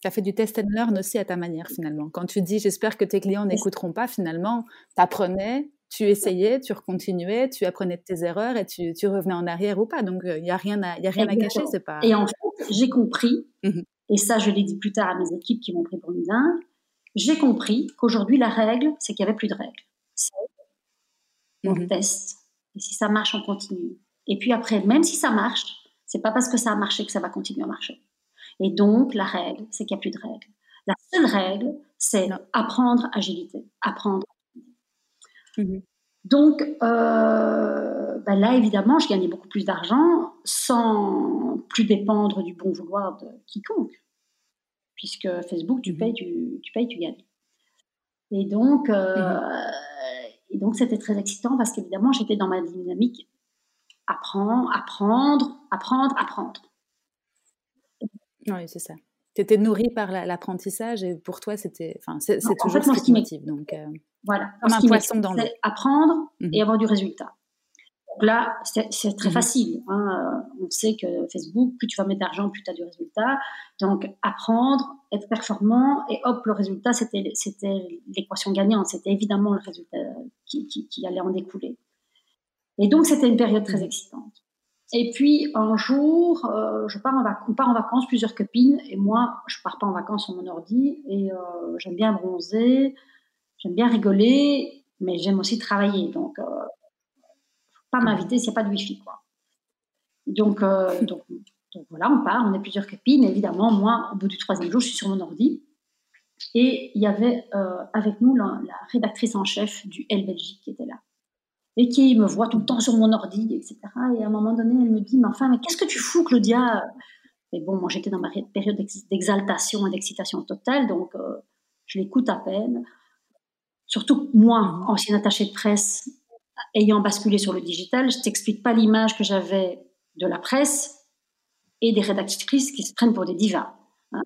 Tu as fait du test and learn aussi à ta manière finalement. Quand tu dis j'espère que tes clients n'écouteront pas, finalement, tu apprenais, tu essayais, tu recontinuais, tu apprenais de tes erreurs et tu, tu revenais en arrière ou pas. Donc il euh, n'y a rien à, y a rien à cacher, c'est pas. Et en fait, j'ai compris, mmh et ça je l'ai dit plus tard à mes équipes qui m'ont pris pour une dingue, j'ai compris qu'aujourd'hui la règle, c'est qu'il n'y avait plus de règles on mmh teste. Et si ça marche, on continue. Et puis après, même si ça marche, c'est pas parce que ça a marché que ça va continuer à marcher. Et donc, la règle, c'est qu'il n'y a plus de règles. La seule règle, c'est apprendre agilité, apprendre. Mmh donc, euh, ben là, évidemment, je gagnais beaucoup plus d'argent sans plus dépendre du bon vouloir de quiconque. Puisque Facebook, tu mmh payes, tu, tu payes, tu gagnes. Et donc, euh, et donc, c'était très excitant parce qu'évidemment, j'étais dans ma dynamique apprendre, apprendre, apprendre, apprendre. Oui, c'est ça. Tu étais nourrie par l'apprentissage et pour toi, c'était, enfin, c'est toujours ce qui motive. Donc, euh, voilà. Comme un poisson dans l'eau. Apprendre mmh et avoir du résultat. Donc là, c'est très mmh facile. Hein. On sait que Facebook, plus tu vas mettre d'argent, plus tu as du résultat. Donc, apprendre, être performant, et hop, le résultat, c'était l'équation gagnante. C'était évidemment le résultat qui, qui, allait en découler. Et donc, c'était une période très mmh excitante. Et puis, un jour, euh, je pars en on part en vacances, plusieurs copines, et moi, je pars pas en vacances sur mon ordi, et euh, j'aime bien bronzer, j'aime bien rigoler, mais j'aime aussi travailler. Donc, euh, pas m'inviter s'il n'y a pas de wifi, quoi. Donc, euh, donc, donc, voilà, on part, on est plusieurs copines. Évidemment, moi, au bout du troisième jour, je suis sur mon ordi. Et il y avait avec nous la, rédactrice en chef du L Belgique qui était là. Et qui me voit tout le temps sur mon ordi, etc. Et à un moment donné, elle me dit, mais enfin, mais qu'est-ce que tu fous, Claudia? Et bon, moi, j'étais dans ma période d'exaltation et d'excitation totale, donc euh, je l'écoute à peine. Surtout moi, ancienne attachée de presse, ayant basculé sur le digital, je t'explique pas l'image que j'avais de la presse et des rédactrices qui se prennent pour des divas. Hein.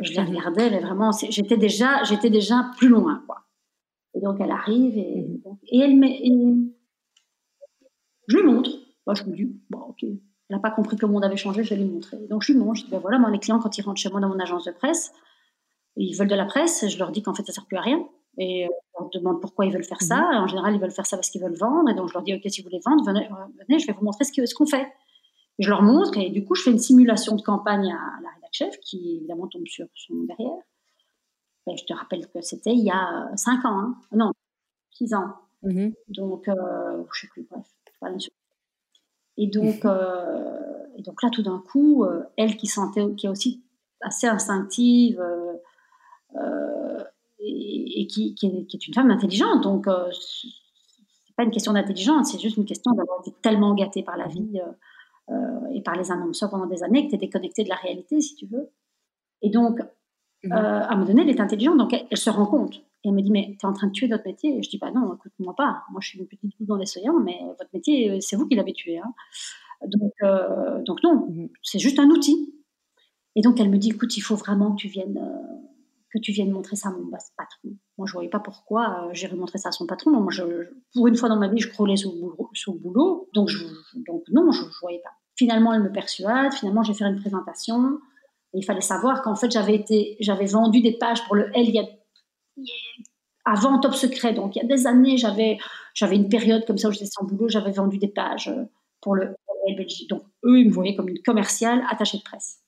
Je les mhm. regardais, mais vraiment, j'étais déjà, j'étais déjà plus loin, quoi. Et donc elle arrive et, mhm. et elle met, je lui montre. Moi, je me dis, bon, ok, elle n'a pas compris que le monde avait changé, je vais lui montrer. Donc je lui montre. Je dis, ben voilà, moi, les clients, quand ils rentrent chez moi dans mon agence de presse, ils veulent de la presse. Je leur dis qu'en fait, ça sert plus à rien. Et on demande pourquoi ils veulent faire ça. Mhm. En général, ils veulent faire ça parce qu'ils veulent vendre. Et donc, je leur dis, OK, si vous voulez vendre, venez, venez je vais vous montrer ce qu'on fait. je leur montre. Et du coup, je fais une simulation de campagne à la rédac chef, qui évidemment tombe sur son derrière. Et je te rappelle que c'était il y a 5 ans. Hein. Non, 6 ans. Mhm. Donc, euh, je sais plus, bref. Et donc, euh, et donc là, tout d'un coup, euh, elle qui sentait, qui est aussi assez instinctive, euh, euh et, qui, est, une femme intelligente. Donc, euh, c'est pas une question d'intelligence, c'est juste une question d'avoir été tellement gâtée par la vie euh, euh, et par les annonceurs pendant des années que tu es déconnectée de la réalité, si tu veux. Et donc, mhm. à un moment donné, elle est intelligente, donc elle, se rend compte. Et elle me dit, mais tu es en train de tuer notre métier Et je dis, bah non, écoute-moi pas. Moi, je suis une petite boule dans les soyants, mais votre métier, c'est vous qui l'avez tué. Hein. Donc, donc non, mhm. c'est juste un outil. Et donc, elle me dit, écoute, il faut vraiment que tu viennes que tu viennes montrer ça à mon patron. Moi, je voyais pas pourquoi euh, j'irais montrer ça à son patron. Moi, je, pour une fois dans ma vie, je crawlais sous le boulot, donc, donc non, je, ne voyais pas. Finalement, elle me persuade. Finalement, j'ai fait une présentation. Il fallait savoir qu'en fait, j'avais été, j'avais vendu des pages pour le L il y a, avant Top Secret. Donc, il y a des années, j'avais, j'avais une période comme ça où j'étais sans boulot. J'avais vendu des pages pour le L Belgique. Donc, eux, ils me voyaient comme une commerciale attachée de presse.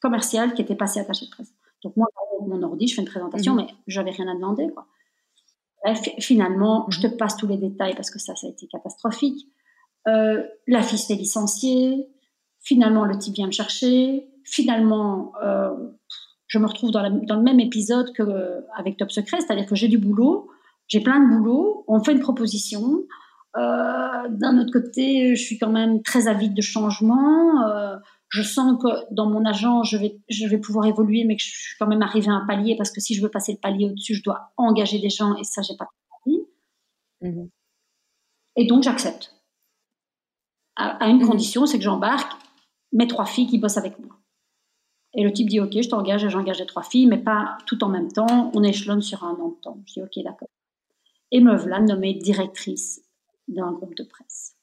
Commerciale qui était passée attachée de presse. Donc moi, mon ordi, je fais une présentation, mhm. mais j'avais rien à demander. Quoi. finalement, je te mhm. passe tous les détails parce que ça, ça a été catastrophique. Euh, la fille. Finalement, le type vient me chercher. Finalement, euh, je me retrouve dans, le même épisode qu'avec Top Secret, c'est-à-dire que j'ai du boulot, j'ai plein de boulot, on fait une proposition. Euh, d'un autre côté, je suis quand même très avide de changement je sens que dans mon agent, je vais, je vais pouvoir évoluer, mais que je suis quand même arrivée à un palier parce que si je veux passer le palier au-dessus, je dois engager des gens et ça, j'ai pas envie. Mhm. Et donc, j'accepte. À, une mhm. condition, c'est que j'embarque mes trois filles qui bossent avec moi. Et le type dit Ok, je t'engage et j'engage les trois filles, mais pas tout en même temps. On échelonne sur un an de temps. Je dis Ok, d'accord. Et me voilà nommée directrice d'un groupe de presse.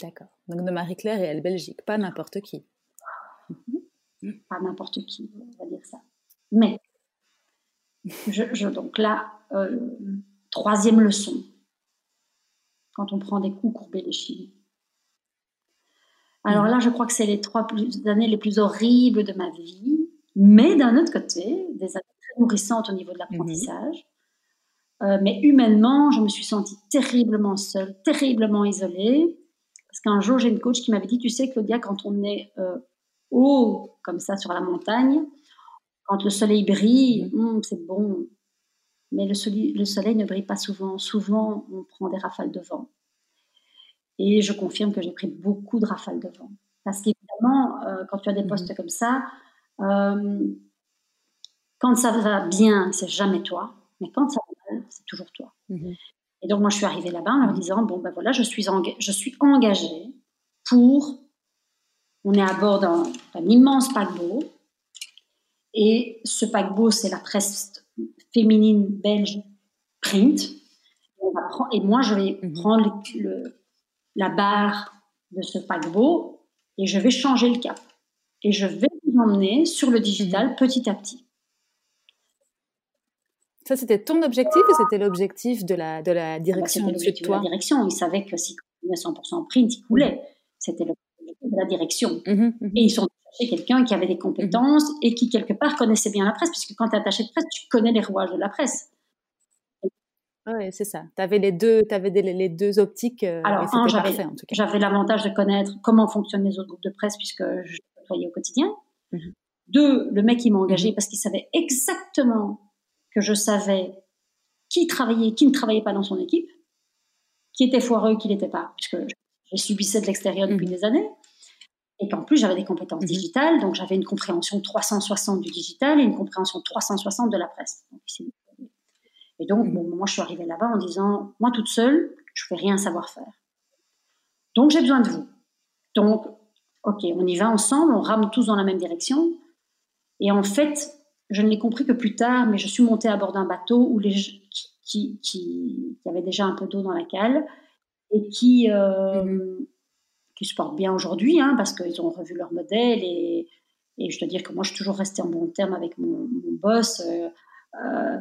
D'accord. Donc de Marie-Claire et elle Belgique, pas n'importe qui. Mhm. Pas n'importe qui, on va dire ça. Mais, je, donc là, euh, troisième leçon, quand on prend des coups courbés les chines. Alors mhm. là, je crois que c'est les trois années les plus horribles de ma vie, mais d'un autre côté, des années très nourrissantes au niveau de l'apprentissage. Euh, mais humainement, je me suis sentie terriblement seule, terriblement isolée. Parce qu'un jour, j'ai une coach qui m'avait dit, tu sais, Claudia, quand on est euh, haut, comme ça, sur la montagne, quand le soleil brille, mhm. hmm, c'est bon. Mais le soleil, le soleil ne brille pas souvent. Souvent, on prend des rafales de vent. Et je confirme que j'ai pris beaucoup de rafales de vent. Parce qu'évidemment, euh, quand tu as des mhm. postes comme ça, quand ça va bien, c'est jamais toi. Mais quand ça va mal, c'est toujours toi. Mhm. Et donc, moi, je suis arrivée là-bas en leur disant, bon, ben voilà, je suis, je suis engagée pour... On est à bord d'un immense paquebot. Et ce paquebot, c'est la presse féminine belge print. Et moi, je vais mhm. prendre le, la barre de ce paquebot et je vais changer le cap. Et je vais vous emmener sur le digital mhm. petit à petit. Ça, c'était ton objectif ou c'était l'objectif de la, de la direction C'était l'objectif de la direction. Ils savaient que si on 100% print, ils coulaient. C'était l'objectif de la direction. Mhm, mhm. Et ils sont chercher quelqu'un qui avait des compétences et qui, quelque part, connaissait bien la presse, puisque quand tu es attaché de presse, tu connais les rouages de la presse. Oui, c'est ça. Tu avais les deux, avais les deux optiques. Euh, Alors, un, j'avais, l'avantage de connaître comment fonctionnent les autres groupes de presse, puisque je travaillais au quotidien. Mhm. Deux, le mec, il m'a engagé parce qu'il savait exactement que je savais qui travaillait, qui ne travaillait pas dans son équipe, qui était foireux, qui n'était pas, puisque je subissais de l'extérieur depuis mmh. des années. Et qu'en plus, j'avais des compétences mmh. digitales, donc j'avais une compréhension 360 du digital et une compréhension 360 de la presse. Et donc, moi, je suis arrivée là-bas en disant, moi toute seule, je ne fais rien savoir faire. Donc, j'ai besoin de vous. Donc, ok, on y va ensemble, on rame tous dans la même direction. Et en fait, je ne l'ai compris que plus tard, mais je suis montée à bord d'un bateau où les, qui, qui, qui, avait déjà un peu d'eau dans la cale et qui, euh, mhm. qui se portent bien aujourd'hui, hein, parce qu'ils ont revu leur modèle. Et, et, je dois dire que moi, je suis toujours restée en bon terme avec mon, boss. Euh, euh,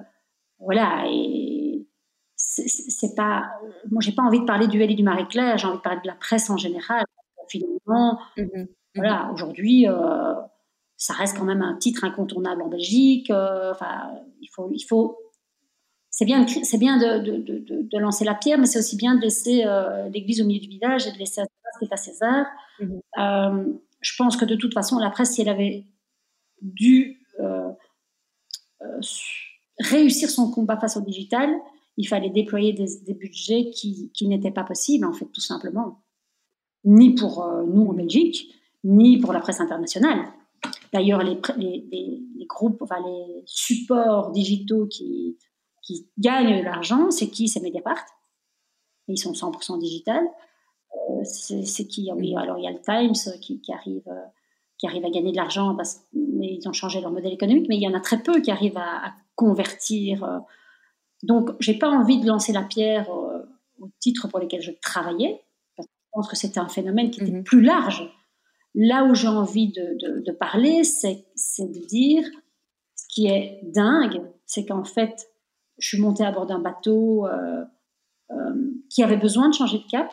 voilà, et c'est pas. Moi, j'ai pas envie de parler du L et du Marie-Claire, j'ai envie de parler de la presse en général. Finalement, mhm. voilà, mhm. aujourd'hui ça reste quand même un titre incontournable en Belgique. Euh, enfin, il faut, il faut. C'est bien, c'est bien de, de, de, de, lancer la pierre, mais c'est aussi bien de laisser euh, l'église au milieu du village et de laisser à César ce qui est à César. Euh, je pense que de toute façon, la presse, si elle avait dû réussir son combat face au digital, il fallait déployer des, des budgets qui, qui n'étaient pas possibles, en fait, tout simplement. Ni pour nous en Belgique, ni pour la presse internationale. D'ailleurs, les, les, groupes, enfin, les supports digitaux qui, qui gagnent de l'argent, c'est qui? C'est Mediapart. Ils sont 100% digital. Euh, c'est qui? Oui, alors il y a le Times qui, qui arrive, euh, qui arrive à gagner de l'argent, parce mais ils ont changé leur modèle économique, mais il y en a très peu qui arrivent à, convertir. Euh. Donc, j'ai pas envie de lancer la pierre au titre pour lesquels je travaillais, parce que je pense que c'était un phénomène qui était mhm. plus large Là où j'ai envie de, parler, c'est de dire ce qui est dingue, c'est qu'en fait, je suis montée à bord d'un bateau euh, euh, qui avait besoin de changer de cap,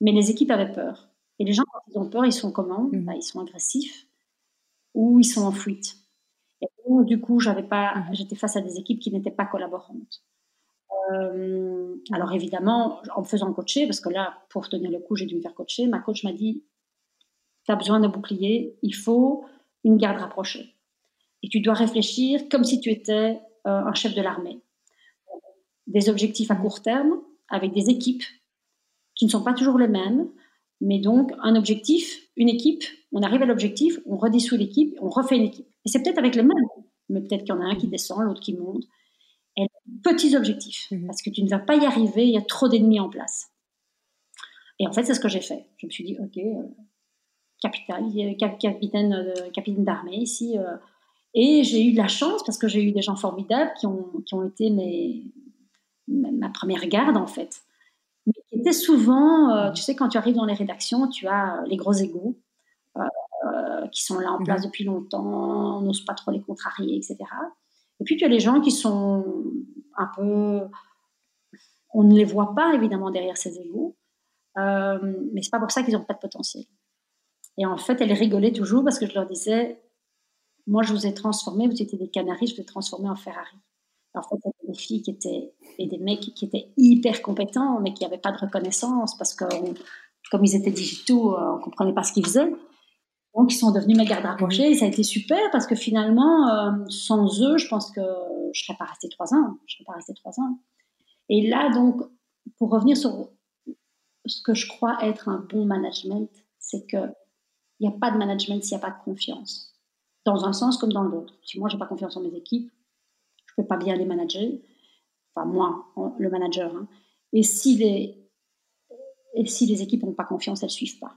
mais les équipes avaient peur. Et les gens, quand ils ont peur, ils sont comment? Mmh. bah, Ils sont agressifs ou ils sont en fuite. Donc, du coup, j'avais pas, mmh. j'étais face à des équipes qui n'étaient pas collaborantes. Euh, alors évidemment, en me faisant coacher, parce que là, pour tenir le coup, j'ai dû me faire coacher, ma coach m'a dit, tu as besoin d'un bouclier, il faut une garde rapprochée. Et tu dois réfléchir comme si tu étais euh, un chef de l'armée. Des objectifs à court terme avec des équipes qui ne sont pas toujours les mêmes, mais donc un objectif, une équipe, on arrive à l'objectif, on redissout l'équipe, on refait une équipe. Et c'est peut-être avec les mêmes, mais peut-être qu'il y en a un qui descend, l'autre qui monte. Et petits objectifs, mhm. parce que tu ne vas pas y arriver, il y a trop d'ennemis en place. Et en fait, c'est ce que j'ai fait. Je me suis dit, ok, euh, capitaine, capitaine, euh, capitaine d'armée ici. Euh, et j'ai eu de la chance parce que j'ai eu des gens formidables qui ont, qui ont été mes, ma première garde en fait. mais qui étaient souvent, euh, tu sais, quand tu arrives dans les rédactions, tu as les gros égaux qui sont là en place mhm. depuis longtemps, on n'ose pas trop les contrarier, etc. Et puis tu as les gens qui sont un peu, on ne les voit pas évidemment derrière ces égaux, euh, mais c'est pas pour ça qu'ils n'ont pas de potentiel. Et en fait, elle rigolait toujours parce que je leur disais, moi, je vous ai transformé, vous étiez des Canaries, je vous ai transformé en Ferrari. En fait, il des filles qui étaient, et des mecs qui étaient hyper compétents, mais qui n'avaient pas de reconnaissance parce que, comme ils étaient digitaux, euh, on ne comprenait pas ce qu'ils faisaient. Donc, ils sont devenus mes gardes rapprochés et ça a été super parce que finalement, euh, sans eux, je pense que je ne serais pas restée trois ans. Je serais pas restée trois ans. Et là, donc, pour revenir sur ce que je crois être un bon management, c'est qu'il n'y a pas de management s'il n'y a pas de confiance. Dans un sens comme dans l'autre. Si moi, je n'ai pas confiance en mes équipes, je ne peux pas bien les manager. Enfin, moi, le manager. Hein. Et, si les, et si les équipes n'ont pas confiance, elles ne suivent pas.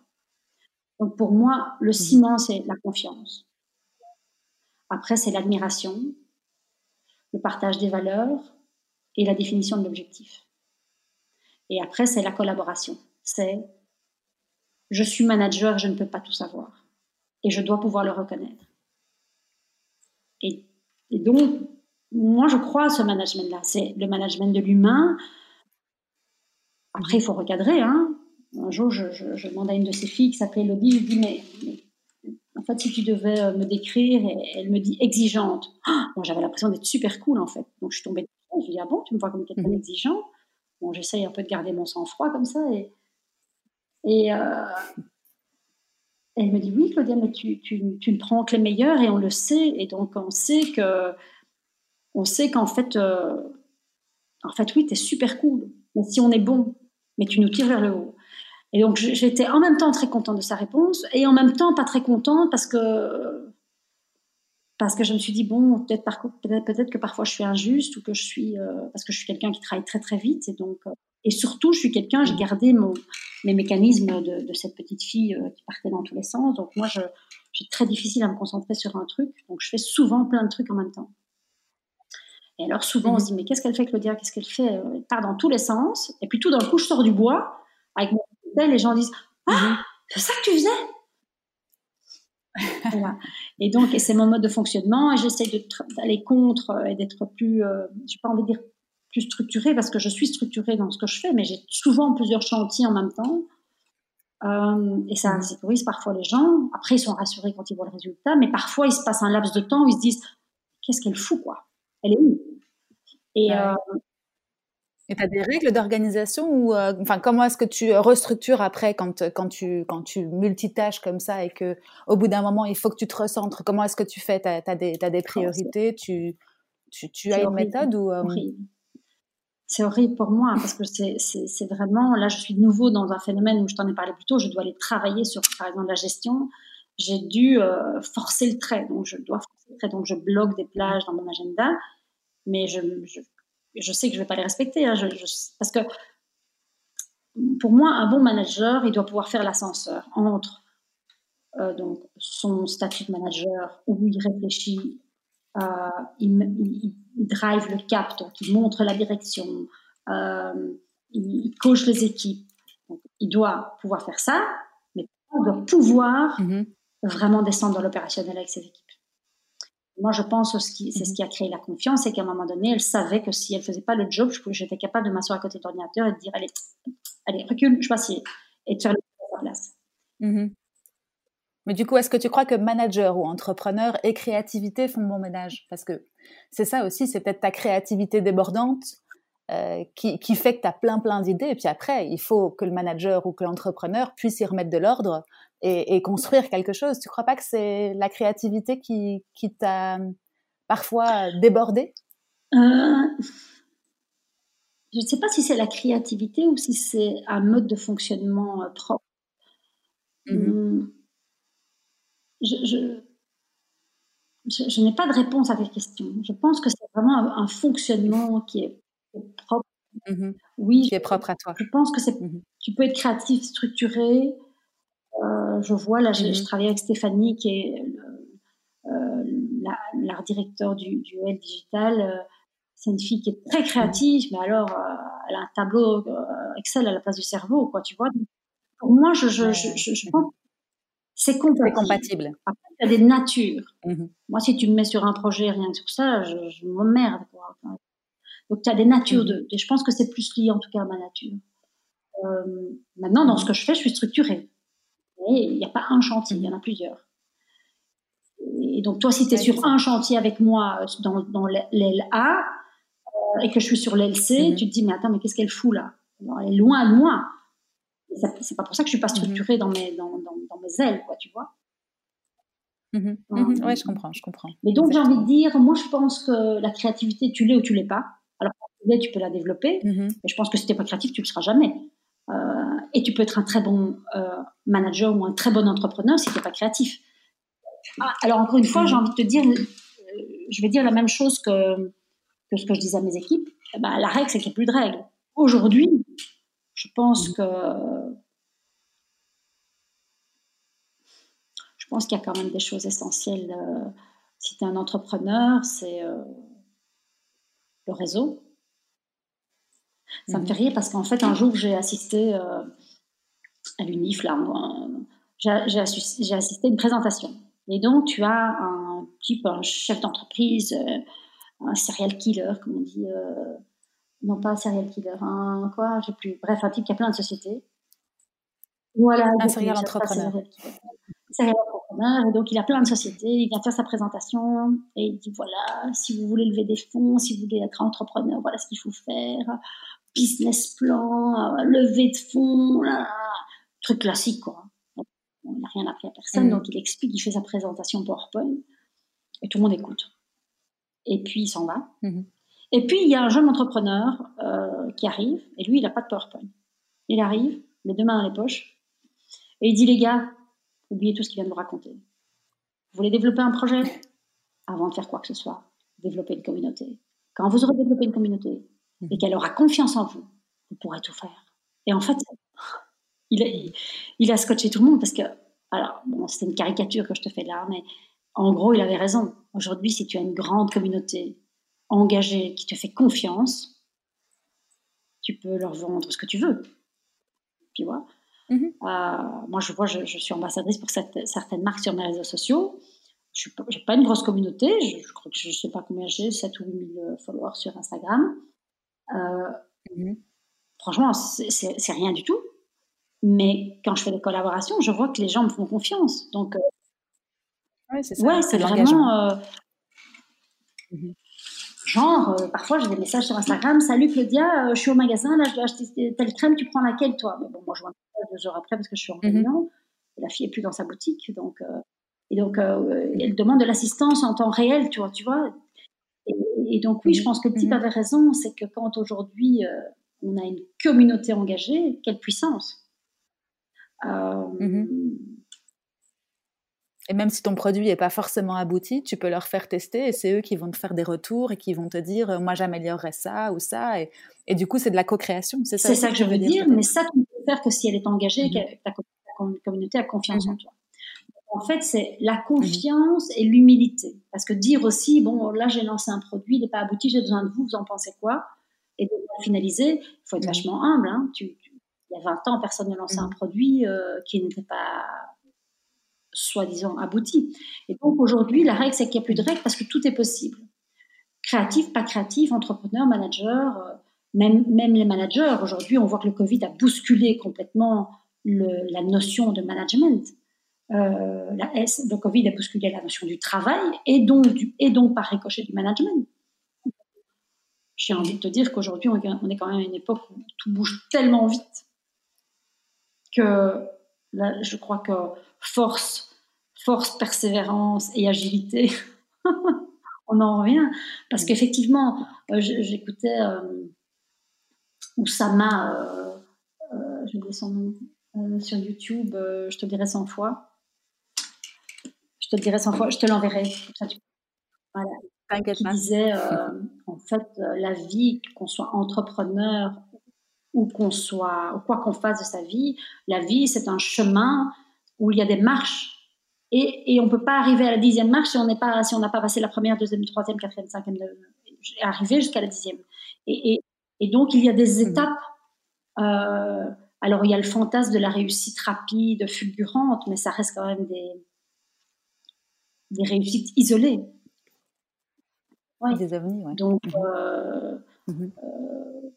Donc, pour moi, le mmh. ciment, c'est la confiance. Après, c'est l'admiration, le partage des valeurs et la définition de l'objectif. Et après, c'est la collaboration. C'est je suis manager, je ne peux pas tout savoir. Et je dois pouvoir le reconnaître. Et, donc, moi, je crois à ce management-là. C'est le management de l'humain. Après, il faut recadrer. Hein. Un jour, je, je, demande à une de ses filles qui s'appelait Elodie, je lui dis, mais, en fait, si tu devais euh, me décrire, et elle me dit exigeante. moi, j'avais l'impression d'être super cool, en fait. Donc, je suis tombée je lui dis, ah bon, tu me vois comme quelqu'un d'exigeant? Mmh Bon, j'essaye un peu de garder mon sang-froid comme ça. Et, et euh, elle me dit Oui, Claudia, mais tu, tu, tu, ne prends que les meilleurs et on le sait. Et donc, on sait que. On sait qu'en fait, euh, en fait, oui, tu es super cool. Mais si on est bon, mais tu nous tires vers le haut. Et donc, j'étais en même temps très contente de sa réponse et en même temps pas très contente parce que parce que je me suis dit bon peut-être que parfois je suis injuste ou que je suis euh, parce que je suis quelqu'un qui travaille très très vite et donc euh, et surtout je suis quelqu'un j'ai gardé mon mes mécanismes de, cette petite fille euh, qui partait dans tous les sens. Donc moi j'ai très difficile à me concentrer sur un truc. Donc je fais souvent plein de trucs en même temps. Et alors souvent on se dit mais qu'est-ce qu'elle fait Claudia? Qu'est-ce qu'elle fait? Elle part dans tous les sens. Et puis tout d'un coup je sors du bois avec mon les gens disent ah c'est ça que tu faisais? Et donc, c'est mon mode de fonctionnement. Et j'essaie d'aller contre euh, et d'être plus, euh, je n'ai pas envie de dire plus structurée parce que je suis structurée dans ce que je fais, mais j'ai souvent plusieurs chantiers en même temps. Euh, et ça sécurise parfois les gens. Après, ils sont rassurés quand ils voient le résultat, mais parfois, il se passe un laps de temps où ils se disent Qu'est-ce qu'elle fout, quoi? Elle est où? Et, et tu as des règles d'organisation ou euh, enfin comment est-ce que tu restructures après quand quand tu quand tu multitâches comme ça et que au bout d'un moment il faut que tu te recentres? Comment est-ce que tu fais? Tu as, des des priorités? Tu tu, tu as une méthode ou euh, c'est horrible pour moi parce que c'est vraiment là je suis de nouveau dans un phénomène où je t'en ai parlé plus tôt je dois aller travailler sur par exemple la gestion. J'ai dû euh, forcer le trait. Donc je dois forcer le trait. Donc je bloque des plages dans mon agenda mais je, je je sais que je ne vais pas les respecter, hein, parce que pour moi, un bon manager, il doit pouvoir faire l'ascenseur entre euh, donc son statut de manager où il réfléchit, euh, il, drive le cap, donc il montre la direction, euh, il, coach les équipes. il doit pouvoir faire ça, mais il doit pouvoir mm-hmm. vraiment descendre dans l'opérationnel avec ses équipes. Moi, je pense que c'est ce qui a créé la confiance, et qu'à un moment donné, elle savait que si elle faisait pas le job, j'étais capable de m'asseoir à côté de l'ordinateur et de dire allez, allez, recule, je passe et de faire le à sa place. Mm-hmm. Mais du coup, est-ce que tu crois que manager ou entrepreneur et créativité font bon ménage? Parce que c'est ça aussi, c'est peut-être ta créativité débordante euh, qui, qui, fait que tu as plein plein d'idées. Et puis après, il faut que le manager ou que l'entrepreneur puisse y remettre de l'ordre et, construire quelque chose. Tu crois pas que c'est la créativité qui, qui t'a parfois débordé euh, Je ne sais pas si c'est la créativité ou si c'est un mode de fonctionnement euh, propre. Mmh hum, je, je, n'ai pas de réponse à cette question. Je pense que c'est vraiment un, fonctionnement qui est, propre. Mmh oui, qui est propre à toi. Je pense que c'est, mmh tu peux être créatif, structuré, je vois, là, je, mhm. travaille avec Stéphanie, qui est euh, l'art directeur du, du Digital. Euh, c'est une fille qui est très créative, mais alors, elle a un tableau Excel à la place du cerveau, quoi, tu vois. Pour moi, je, je, je, je pense c'est compatible. compatible. Après, il y a des natures. Mmh moi, si tu me mets sur un projet rien que sur ça, je, je m'emmerde. donc, tu as des natures. Mmh de, je pense que c'est plus lié, en tout cas, à ma nature. Euh, maintenant, dans ce que je fais, je suis structurée. Et il n'y a pas un chantier, il y en a plusieurs. Et donc, toi, si tu es sur un chantier avec moi dans, dans l'aile A euh, et que je suis sur l'aile C, mmh tu te dis, mais attends, mais qu'est-ce qu'elle fout là? Elle est loin de moi c'est pas pour ça que je suis pas mmh structurée dans, mes, dans, dans, mes ailes, quoi, tu vois. Mmh ouais, je comprends, je comprends. Mais donc, j'ai envie de dire, moi, je pense que la créativité, tu l'es ou tu l'es pas. Alors, tu l'es, tu peux la développer, mais je pense que si tu n'es pas créatif, tu le seras jamais. Euh, et tu peux être un très bon euh, manager ou un très bon entrepreneur si tu n'es pas créatif. Ah, alors, encore une fois, j'ai envie de te dire, euh, je vais dire la même chose que, ce que je disais à mes équipes. Eh ben, la règle, c'est qu'il n'y a plus de règles. Aujourd'hui, je pense que je pense qu'il y a quand même des choses essentielles. Si tu es un entrepreneur, c'est le réseau. Ça me mhm. fait rire parce qu'en fait, un jour, j'ai assisté euh, à l'UNIF, là, j'ai assisté à une présentation. Et donc, tu as un type, un chef d'entreprise, un serial killer, comme on dit, non pas un serial killer, un quoi, j'ai plus, bref, un type qui a plein de sociétés. Voilà. Un serial entrepreneur. Serial entrepreneur, et donc il a plein de sociétés, il vient faire sa présentation, et il dit voilà, si vous voulez lever des fonds, si vous voulez être entrepreneur, voilà ce qu'il faut faire, business plan, euh, lever de fonds, truc classique quoi. il n'a rien appris à personne, mm. donc il explique, il fait sa présentation PowerPoint, et tout le monde écoute. Et puis il s'en va. Mm-hmm. Et puis, il y a un jeune entrepreneur euh, qui arrive, et lui, il n'a pas de PowerPoint. Il arrive, les deux mains dans les poches, et il dit, les gars, oubliez tout ce qu'il vient de vous raconter. Vous voulez développer un projet? Avant de faire quoi que ce soit, développer une communauté. Quand vous aurez développé une communauté et qu'elle aura confiance en vous, vous pourrez tout faire. Et en fait, il a, il a scotché tout le monde parce que, alors, bon, c'est une caricature que je te fais là, mais en gros, il avait raison. Aujourd'hui, si tu as une grande communauté engagé, qui te fait confiance, tu peux leur vendre ce que tu veux. Tu vois? Mhm. euh, Moi, je vois, je, suis ambassadrice pour certaines marques sur mes réseaux sociaux. Je n'ai pas une grosse communauté. Je, crois que je ne sais pas combien j'ai, 7 ou 8 000 followers sur Instagram. Euh, mhm. Franchement, c'est rien du tout. Mais quand je fais des collaborations, je vois que les gens me font confiance. Donc, euh, ouais, c'est vraiment. Mhm. Genre, euh, parfois j'ai des messages sur Instagram Salut Claudia, euh, je suis au magasin, là je dois acheter telle crème, tu prends laquelle toi? Mais bon, moi je vois deux heures après parce que je suis en mhm. réunion. La fille est plus dans sa boutique, donc euh, et donc elle demande de l'assistance en temps réel, tu vois, tu vois. Et, donc oui, je pense que le type mhm. avait raison, c'est que quand aujourd'hui on a une communauté engagée, quelle puissance. Mhm. Et même si ton produit n'est pas forcément abouti, tu peux leur faire tester et c'est eux qui vont te faire des retours et qui vont te dire euh, moi j'améliorerais ça ou ça. Et, et du coup, c'est de la co-création. C'est ça, ça que je veux dire, mais ça, tu peux faire que si elle est engagée et que ta communauté a confiance en toi. En fait, c'est la mhm. confiance et l'humilité. Parce que dire aussi, bon, là j'ai lancé un produit, il n'est pas abouti, j'ai besoin de vous, vous en pensez quoi? Et de finaliser, il faut être mhm. vachement humble. Hein. Tu, il y a 20 ans, personne ne lançait un produit euh, qui n'était pas soi-disant abouti. Et donc aujourd'hui, la règle, c'est qu'il n'y a plus de règles parce que tout est possible. Créatif, pas créatif, entrepreneur, manager, euh, même, même les managers. Aujourd'hui, on voit que le Covid a bousculé complètement la notion de management. Euh, la S, le Covid a bousculé la notion du travail et donc, et donc par ricochet du management. J'ai envie de te dire qu'aujourd'hui, on est quand même à une époque où tout bouge tellement vite que là, je crois que force force, persévérance et agilité, on en revient. Parce qu'effectivement, euh, j'écoutais euh, Oussama, euh, euh, je dis son nom, sur YouTube, je te dirai 100 fois. Je te le dirai 100 fois, je te l'enverrai. Voilà. Il disait, en fait, la vie, qu'on soit entrepreneur ou qu'on soit, ou quoi qu'on fasse de sa vie, la vie, c'est un chemin où il y a des marches et, et on ne peut pas arriver à la dixième marche si on pas, si n'a pas passé la première, deuxième, troisième, quatrième, cinquième, arriver jusqu'à la dixième. Et, et, Et donc, il y a des mmh. étapes. Euh, alors, il y a le fantasme de la réussite rapide, fulgurante, mais ça reste quand même des, des réussites isolées. Des ovnis. Donc, mmh. euh, mmh. euh,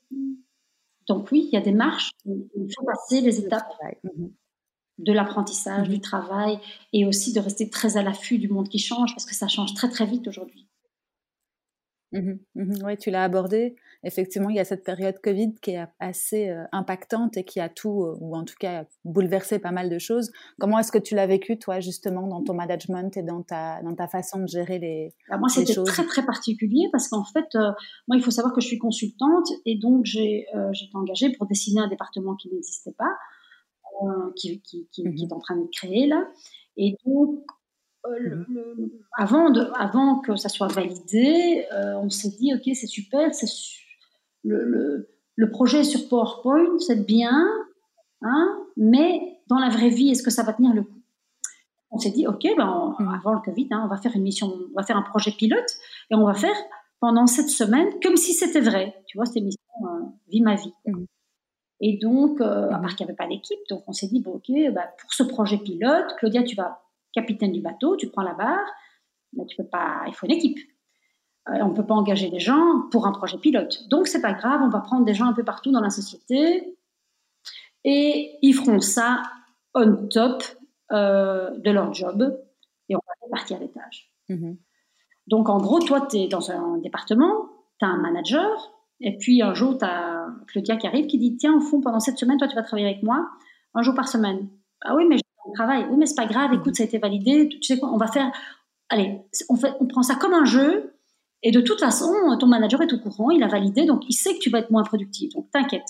donc, oui, il y a des marches. Il faut passer les étapes de l'apprentissage, du travail, et aussi de rester très à l'affût du monde qui change, parce que ça change très, très vite aujourd'hui. Mmh mmh oui, tu l'as abordé. Effectivement, il y a cette période Covid qui est assez euh, impactante et qui a tout, euh, ou en tout cas bouleversé pas mal de choses. Comment est-ce que tu l'as vécu, toi, justement, dans ton management et dans ta, dans ta façon de gérer les, Alors moi, c'était très, très particulier parce qu'en fait, euh, moi, il faut savoir que je suis consultante et donc j'ai été engagée pour dessiner un département qui n'existait pas, qui, qui, qui, qui, mmh est en train de créer là. Et donc, euh, mmh avant, de, avant que ça soit validé, euh, on s'est dit, OK, c'est super, c'est le, le, projet sur PowerPoint, c'est bien, hein, mais dans la vraie vie, est-ce que ça va tenir le coup? On s'est dit, OK, ben, mmh. avant le Covid, hein, on va faire une mission, on va faire un projet pilote et on va faire pendant cette semaine comme si c'était vrai. Tu vois, cette mission euh, Vie ma vie. Mmh. Et donc, à part qu'il n'y avait pas d'équipe, donc on s'est dit, bon, OK, ben, pour ce projet pilote, Claudia, tu vas capitaine du bateau, tu prends la barre, mais tu peux pas, il faut une équipe. Euh, on ne peut pas engager des gens pour un projet pilote. Donc c'est pas grave, on va prendre des gens un peu partout dans la société et ils feront ça on top euh, de leur job et on va partir à l'étage. Mhm. Donc en gros, toi, tu es dans un département, tu as un manager, et puis un jour, tu as Claudia qui arrive qui dit Tiens, au fond, pendant cette semaine, toi, tu vas travailler avec moi un jour par semaine. Ah oui, mais travail. Oui, mais c'est pas grave, écoute, ça a été validé. Tu sais quoi, on va faire. Allez, on, fait, on prend ça comme un jeu. Et de toute façon, ton manager est au courant, il a validé, donc il sait que tu vas être moins productif. Donc t'inquiète.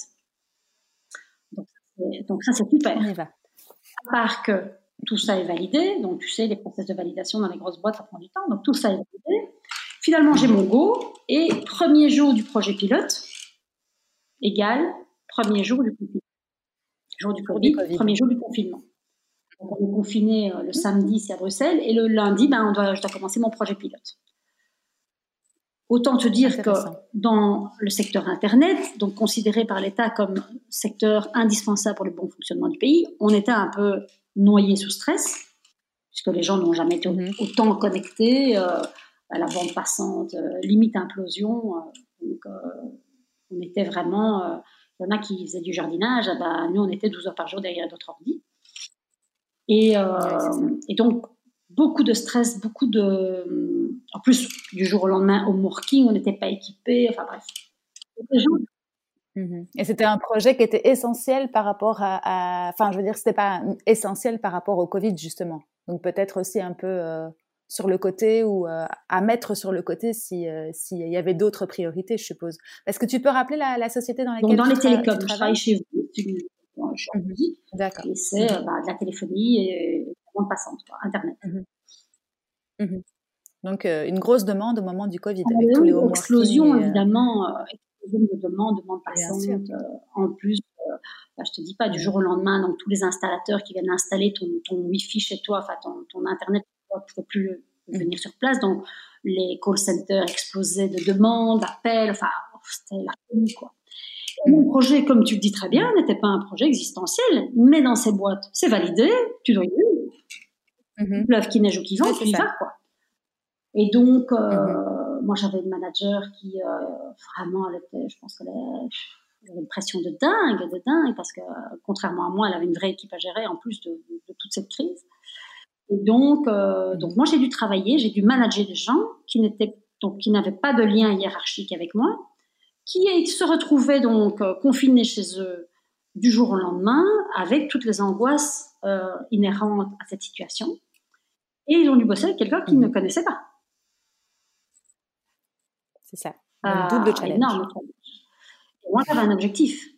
Donc, ça, c'est super. À part que tout ça est validé, donc tu sais, les process de validation dans les grosses boîtes, ça prend du temps. Donc tout ça est validé. Finalement, j'ai mon go. Et premier jour du projet pilote égale premier jour du Covid. Jour du Covid, premier jour du confinement on est confiné euh, le samedi, c'est à Bruxelles, et le lundi, ben, on doit, je dois commencer mon projet pilote. Autant te dire que dans le secteur Internet, donc considéré par l'État comme secteur indispensable pour le bon fonctionnement du pays, on était un peu noyé sous stress, puisque les gens n'ont jamais été mhm. autant connectés euh, à la bande passante, euh, limite implosion. donc, on était vraiment. Il y en a qui faisaient du jardinage, ah ben, nous, on était 12 heures par jour derrière notre ordi. Euh, et, donc, beaucoup de stress, beaucoup de. En plus, du jour au lendemain, au working, on n'était pas équipé. Enfin bref. Mhm. Et c'était un projet qui était essentiel par rapport à, enfin, je veux dire, c'était pas essentiel par rapport au Covid justement. Donc peut-être aussi un peu euh, sur le côté ou euh, à mettre sur le côté si s'il y avait d'autres priorités, je suppose. Est-ce que tu peux rappeler la, société dans laquelle Donc, dans les télécoms, je travaille chez vous je suis. D'accord. Et c'est mhm. euh, bah, de la téléphonie et de la bande passante, Internet. Mhm. Donc, euh, une grosse demande au moment du Covid. Ah, avec tous les explosion, euh, évidemment, explosion de demandes, de bande passante. en plus, bah, je te dis pas, du jour au lendemain, donc tous les installateurs qui viennent installer ton, ton Wi-Fi chez toi, enfin ton, ton Internet, tu ne peux plus venir sur place. Donc, les call centers explosaient de demandes, d'appels, enfin, c'était la folie, quoi. Mon projet, comme tu le dis très bien, n'était pas un projet existentiel, mais dans ces boîtes, c'est validé, tu dois y aller. Mm -hmm. qui neige ou qui vente, tu y vas, quoi. Et donc, euh, mhm. moi, j'avais une manager qui, euh, vraiment, elle était, je pense qu'elle avait une pression de dingue, de dingue, parce que, contrairement à moi, elle avait une vraie équipe à gérer, en plus de, toute cette crise. Et donc, euh, mhm. donc moi, j'ai dû travailler, j'ai dû manager des gens qui n'étaient, donc, qui n'avaient pas de lien hiérarchique avec moi, qui se retrouvaient donc euh, confinés chez eux du jour au lendemain avec toutes les angoisses euh, inhérentes à cette situation. Et ils ont dû bosser avec quelqu'un qu'ils ne mhm. connaissaient pas. C'est ça. Un double challenge. Énorme moi, j'avais un objectif.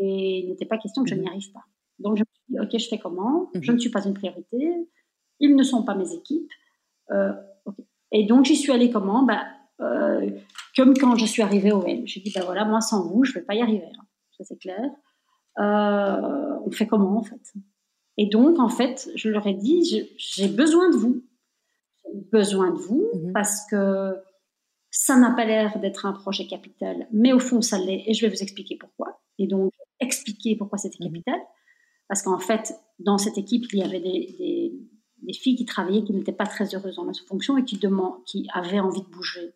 Et il n'était pas question que je n'y mhm. arrive pas. Donc, je me suis dit, OK, je fais comment? Je mhm. ne suis pas une priorité. Ils ne sont pas mes équipes. Euh, Et donc, j'y suis allée comment? Bah, euh, comme quand je suis arrivée au M. J'ai dit, ben voilà, moi sans vous, je ne vais pas y arriver. Hein. Ça c'est clair. Euh, on fait comment en fait? Et donc en fait, je leur ai dit, j'ai besoin de vous. J'ai besoin de vous mhm. parce que Ça n'a pas l'air d'être un projet capital, mais au fond, ça l'est, et je vais vous expliquer pourquoi. Et donc, expliquer pourquoi c'était mmh. capital. Parce qu'en fait, dans cette équipe, il y avait des, des, filles qui travaillaient, qui n'étaient pas très heureuses dans leur fonction et qui, demandent, qui avaient envie de bouger.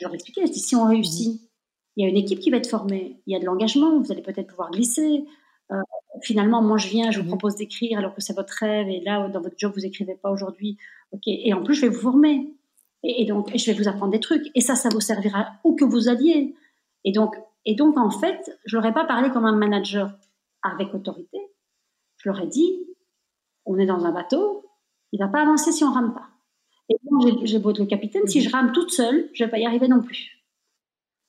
Je leur expliquais, je dis, si on réussit, il y a une équipe qui va être formée, il y a de l'engagement, vous allez peut-être pouvoir glisser. Euh, finalement, moi, je viens, je vous mmh. propose d'écrire alors que c'est votre rêve, et là, dans votre job, vous écrivez pas aujourd'hui. Ok, et en plus, je vais vous former. Et, donc, je vais vous apprendre des trucs. Et ça, ça vous servira où que vous alliez. Et donc, et donc en fait, je leur ai pas parlé comme un manager avec autorité. Je leur ai dit, on est dans un bateau, il va pas avancer si on rame pas. Et moi, j'ai beau être le capitaine, si je rame toute seule, je vais pas y arriver non plus.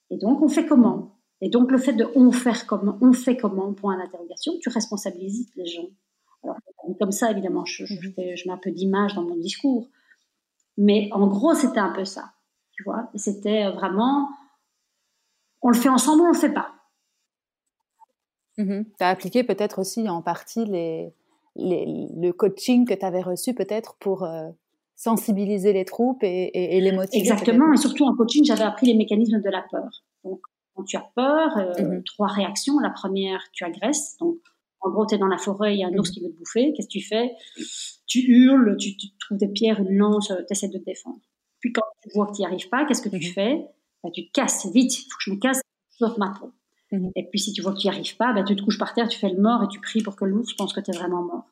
Et donc, on fait comment? Et donc, le fait de on faire comment, on fait comment, point d'interrogation, tu responsabilises les gens. Alors, comme ça, évidemment, je, je, je mets un peu d'image dans mon discours. Mais en gros, c'était un peu ça. Tu vois C'était vraiment, on le fait ensemble, on le fait pas. Mmh tu as appliqué peut-être aussi en partie les, le coaching que tu avais reçu peut-être pour euh, sensibiliser les troupes et, les motiver. Exactement, et surtout en coaching, j'avais appris les mécanismes de la peur. Donc, quand tu as peur, euh, mmh trois réactions. La première, tu agresses. Donc, en gros, tu es dans la forêt, il y a un ours mmh qui veut te bouffer. Qu'est-ce que tu fais? Tu hurles, tu, trouves des pierres, une lance, tu essaies de te défendre. Puis quand tu vois que tu n'y arrives pas, qu'est-ce que tu fais? Bah, Tu te casses vite, il faut que je me casse, sauf ma peau. Mmh et puis si tu vois que tu n'y arrives pas, bah, tu te couches par terre, tu fais le mort et tu pries pour que l'ours pense que tu es vraiment mort.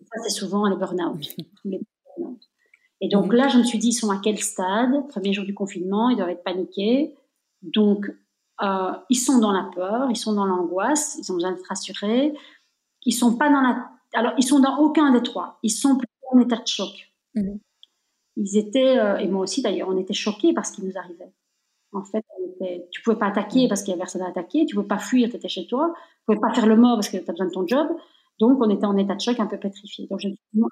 ça, c'est souvent les burn-out. Et donc là, je me suis dit, ils sont à quel stade? Premier jour du confinement, ils doivent être paniqués. Donc, euh, ils sont dans la peur, ils sont dans l'angoisse, ils ont besoin d'être rassurés. Ils sont pas dans la. Alors, ils sont dans aucun des trois. Ils sont plutôt en état de choc. Mmh ils étaient, euh, et moi aussi d'ailleurs, on était choqués par ce qui nous arrivait. En fait, tu pouvais pas attaquer parce qu'il y avait personne à attaquer, tu pouvais pas fuir, tu étais chez toi, tu pouvais pas faire le mort parce que tu as besoin de ton job. Donc, on était en état de choc un peu pétrifié. Donc, je me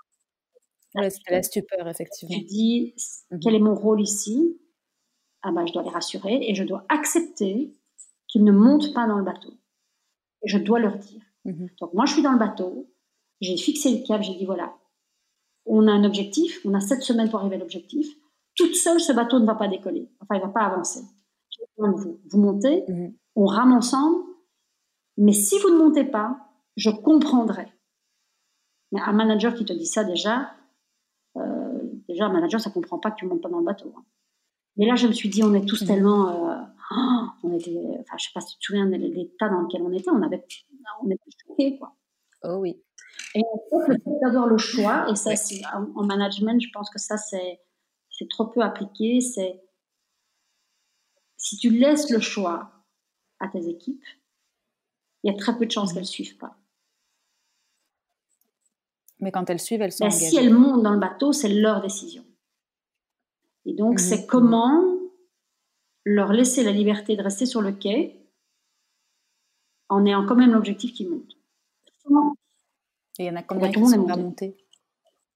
c'était la stupeur, effectivement. Je dis, mmh quel est mon rôle ici? Ah ben, je dois les rassurer et je dois accepter qu'ils ne montent pas dans le bateau. Et je dois leur dire. Mmh Donc, moi, je suis dans le bateau, j'ai fixé le cap, j'ai dit, voilà, on a un objectif, on a sept semaines pour arriver à l'objectif. Toute seule, ce bateau ne va pas décoller. Enfin, il ne va pas avancer. Vous. Vous montez, mhm. on rame ensemble. Mais si vous ne montez pas, je comprendrai. Mais un manager qui te dit ça déjà, déjà un manager, ça comprend pas que tu montes pas dans le bateau. Hein. Mais là, je me suis dit, on est tous mhm. tellement, euh, oh, on était, enfin, je sais pas si tu te souviens de l'état dans lequel on était, on avait, on était choqués, quoi. Oh oui. Et le fait d'avoir le choix, et ça, c'est en management, je pense que ça, c'est c'est trop peu appliqué. C'est si tu laisses le choix à tes équipes, il y a très peu de chances qu'elles ne suivent pas. Mais quand elles suivent, elles sont ben, Si elles montent dans le bateau, c'est leur décision. Et donc, mhm. c'est comment leur laisser la liberté de rester sur le quai en ayant quand même l'objectif qu'ils montent. Et il y en a combien qui sont pas montés